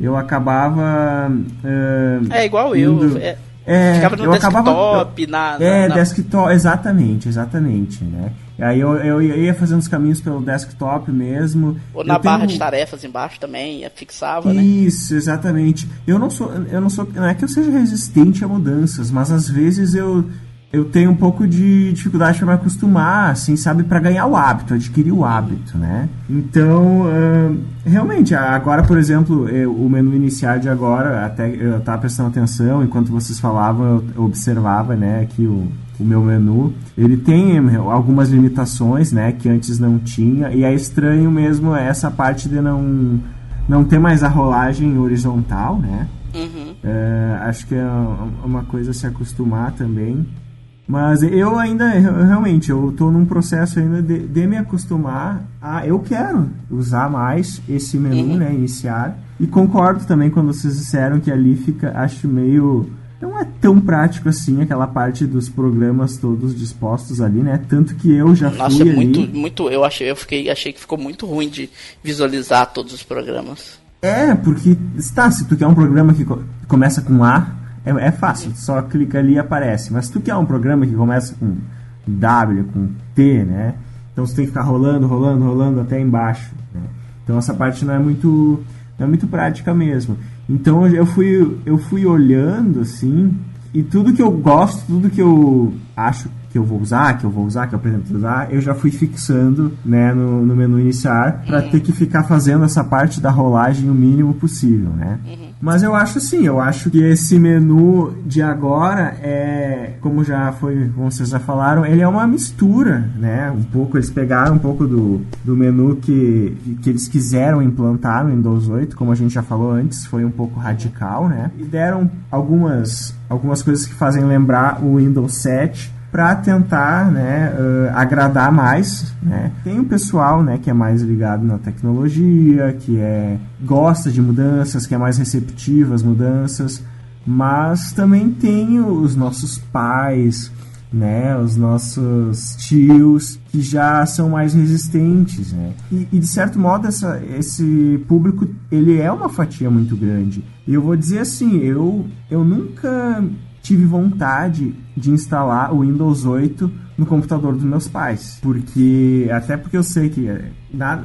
Eu acabava. Uh, é igual indo, eu. É, é, ficava no eu desktop, acabava, na, na, É, na... desktop, exatamente, exatamente, né? Aí eu, eu ia fazendo os caminhos pelo desktop mesmo. Ou na barra tenho... de tarefas embaixo também, fixava, Isso, né? Isso, exatamente. Eu não sou, eu não sou, não é que eu seja resistente a mudanças, mas às vezes eu eu tenho um pouco de dificuldade para me acostumar, assim, sabe, para ganhar o hábito, adquirir o hábito, né? Então, uh, realmente, agora, por exemplo, eu, o menu inicial de agora, até eu estava prestando atenção, enquanto vocês falavam, eu observava, né, aqui o, o meu menu. Ele tem algumas limitações, né, que antes não tinha, e é estranho mesmo essa parte de não, não ter mais a rolagem horizontal, né? Uhum. Uh, acho que é uma coisa a se acostumar também. Mas eu ainda, realmente, eu estou num processo ainda de, de, me acostumar a. Eu quero usar mais esse menu, uhum. né? Iniciar. E concordo também quando vocês disseram que ali fica, acho meio. Não é tão prático assim aquela parte dos programas todos dispostos ali, né? Tanto que eu já Nossa, fui muito, ali... muito, eu achei, eu fiquei, achei que ficou muito ruim de visualizar todos os programas. É, porque está, se tu quer um programa que começa com A, é, é fácil, só clica ali e aparece. Mas se tu quer um programa que começa com W, com T, né? Então você tem que ficar rolando, rolando, rolando até embaixo. Né? Então essa parte não é muito, não é muito prática mesmo. Então eu fui, eu fui olhando assim, e tudo que eu gosto, tudo que eu acho que eu vou usar, que eu vou usar, que eu pretendo usar, eu já fui fixando né, no, no menu iniciar para uhum. ter que ficar fazendo essa parte da rolagem o mínimo possível, né? Uhum. Mas eu acho sim, eu acho que esse menu de agora é, como já foi, como vocês já falaram, ele é uma mistura, né? Um pouco, eles pegaram um pouco do, do menu que, que eles quiseram implantar no Windows 8, como a gente já falou antes, foi um pouco radical, né? E deram algumas, algumas coisas que fazem lembrar o Windows 7, para tentar né, uh, agradar mais. Né? Tem um pessoal né, que é mais ligado na tecnologia, que é gosta de mudanças, que é mais receptivo às mudanças, mas também tem os nossos pais, né, os nossos tios que já são mais resistentes, né? E, e, de certo modo essa, esse público ele é uma fatia muito grande. E eu vou dizer assim, eu eu nunca tive vontade de instalar o Windows 8 no computador dos meus pais. Porque, até porque eu sei que na,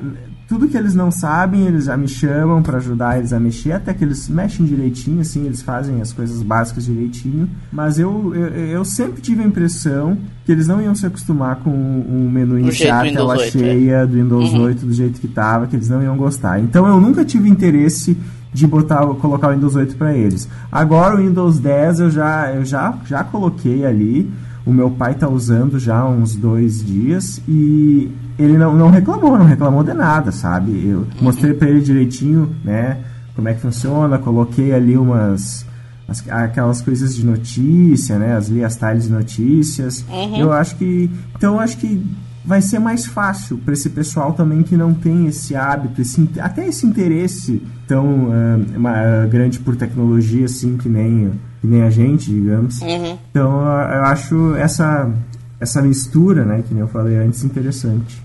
tudo que eles não sabem, eles já me chamam para ajudar eles a mexer, até que eles mexem direitinho, assim, eles fazem as coisas básicas direitinho. Mas eu, eu, eu sempre tive a impressão que eles não iam se acostumar com o menu iniciar, tela 8, é. cheia é. do Windows uhum. 8 do jeito que tava, que eles não iam gostar. Então eu nunca tive interesse de botar, colocar o Windows 8 para eles. Agora o Windows 10 eu já, eu já, já coloquei ali. O meu pai está usando já há uns dois dias e ele não, não reclamou, não reclamou de nada, sabe? Eu mostrei para ele direitinho, né, como é que funciona, coloquei ali umas as, aquelas coisas de notícia, né, as li as tiles de notícias. Uhum. Eu acho que então eu acho que vai ser mais fácil para esse pessoal também que não tem esse hábito, esse, até esse interesse tão uh, grande por tecnologia assim que nem que nem a gente, digamos. Uhum. Então eu acho essa essa mistura, né, que nem eu falei antes, interessante.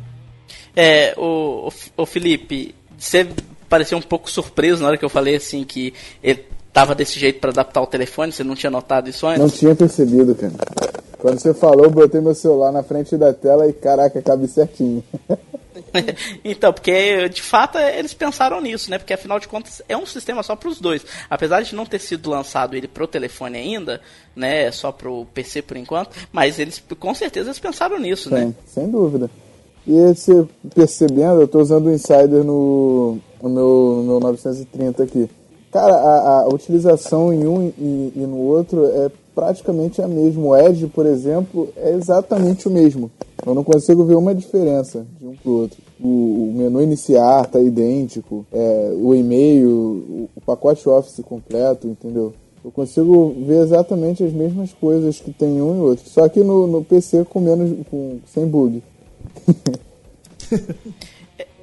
É, o, o, Felipe, você pareceu um pouco surpreso na hora que eu falei assim que ele tava desse jeito para adaptar o telefone, você não tinha notado isso antes? Não tinha percebido, cara. Quando você falou, eu botei meu celular na frente da tela e caraca, cabe certinho. então, porque de fato eles pensaram nisso, né? Porque afinal de contas é um sistema só para os dois. Apesar de não ter sido lançado ele pro telefone ainda, né? Só pro PC por enquanto, mas eles com certeza eles pensaram nisso, né? Sim, sem dúvida. E você percebendo, eu estou usando o Insider no, no, meu, no meu 930 aqui. Cara, a, a utilização em um e, e, no outro é praticamente a mesma. O Edge, por exemplo, é exatamente o mesmo. Eu não consigo ver uma diferença de um para o outro. O menu iniciar está idêntico, é, o e-mail, o, o pacote Office completo, entendeu? Eu consigo ver exatamente as mesmas coisas que tem um e outro. Só que no, no PC com menos. Com, sem bug.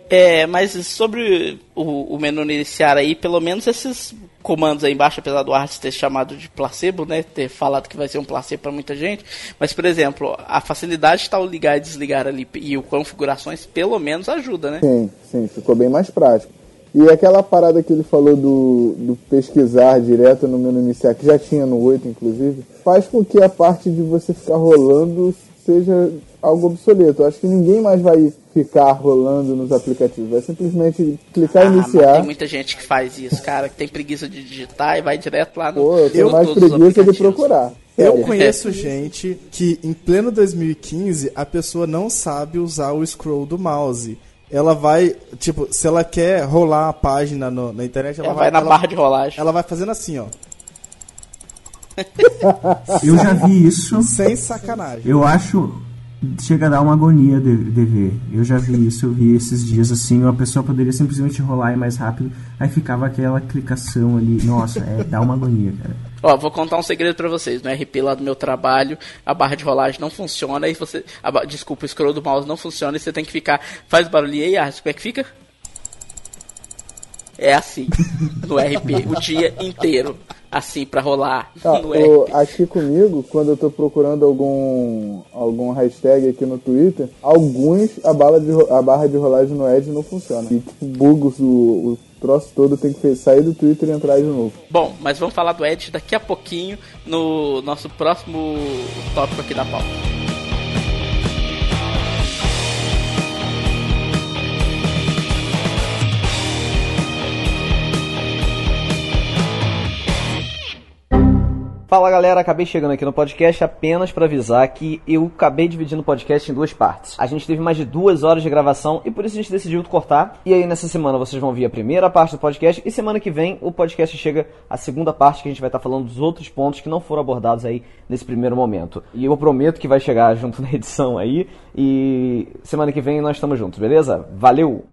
É, mas sobre o, o, menu iniciar aí, pelo menos esses comandos aí embaixo, apesar do Arts ter chamado de placebo, né, ter falado que vai ser um placebo para muita gente, mas por exemplo, a facilidade de estar o ligar e desligar ali e o configurações pelo menos ajuda, né? Sim, sim, ficou bem mais prático. E aquela parada que ele falou do, do pesquisar direto no menu iniciar, que já tinha no 8 inclusive, faz com que a parte de você ficar rolando seja algo obsoleto. Eu acho que ninguém mais vai ficar rolando nos aplicativos. Vai simplesmente clicar e ah, iniciar. Tem muita gente que faz isso, cara, que tem preguiça de digitar e vai direto lá no. Pô, eu tenho mais preguiça de procurar. Eu conheço gente que em pleno 2015 a pessoa não sabe usar o scroll do mouse. Ela vai, tipo, se ela quer rolar a página no, na internet, ela, ela vai, vai na ela, barra de rolagem. Ela vai fazendo assim, ó. Eu já vi isso. Sem sacanagem. Eu acho chega a dar uma agonia de, de, ver. Eu já vi isso, eu vi esses dias assim, uma pessoa poderia simplesmente rolar e mais rápido, aí ficava aquela clicação ali. Nossa, é, dá uma agonia, cara. Ó, vou contar um segredo para vocês. No RP lá do meu trabalho, a barra de rolagem não funciona e você. A, desculpa, o scroll do mouse não funciona e você tem que ficar. Faz barulho aí, Arthur, como é que fica? É assim, no RP, o dia inteiro assim para rolar tá, no o, Aqui comigo, quando eu tô procurando algum algum hashtag aqui no Twitter, alguns a, bala de, a barra de rolagem no Edge não funciona. E buga o, o troço todo, tem que sair do Twitter e entrar de novo. Bom, mas vamos falar do Edge daqui a pouquinho no nosso próximo tópico aqui da pauta. Fala galera, acabei chegando aqui no podcast apenas para avisar que eu acabei dividindo o podcast em duas partes. A gente teve mais de duas horas de gravação e por isso a gente decidiu cortar. E aí nessa semana vocês vão ver a primeira parte do podcast e semana que vem o podcast chega à segunda parte que a gente vai estar falando dos outros pontos que não foram abordados aí nesse primeiro momento. E eu prometo que vai chegar junto na edição aí e semana que vem nós estamos juntos, beleza? Valeu!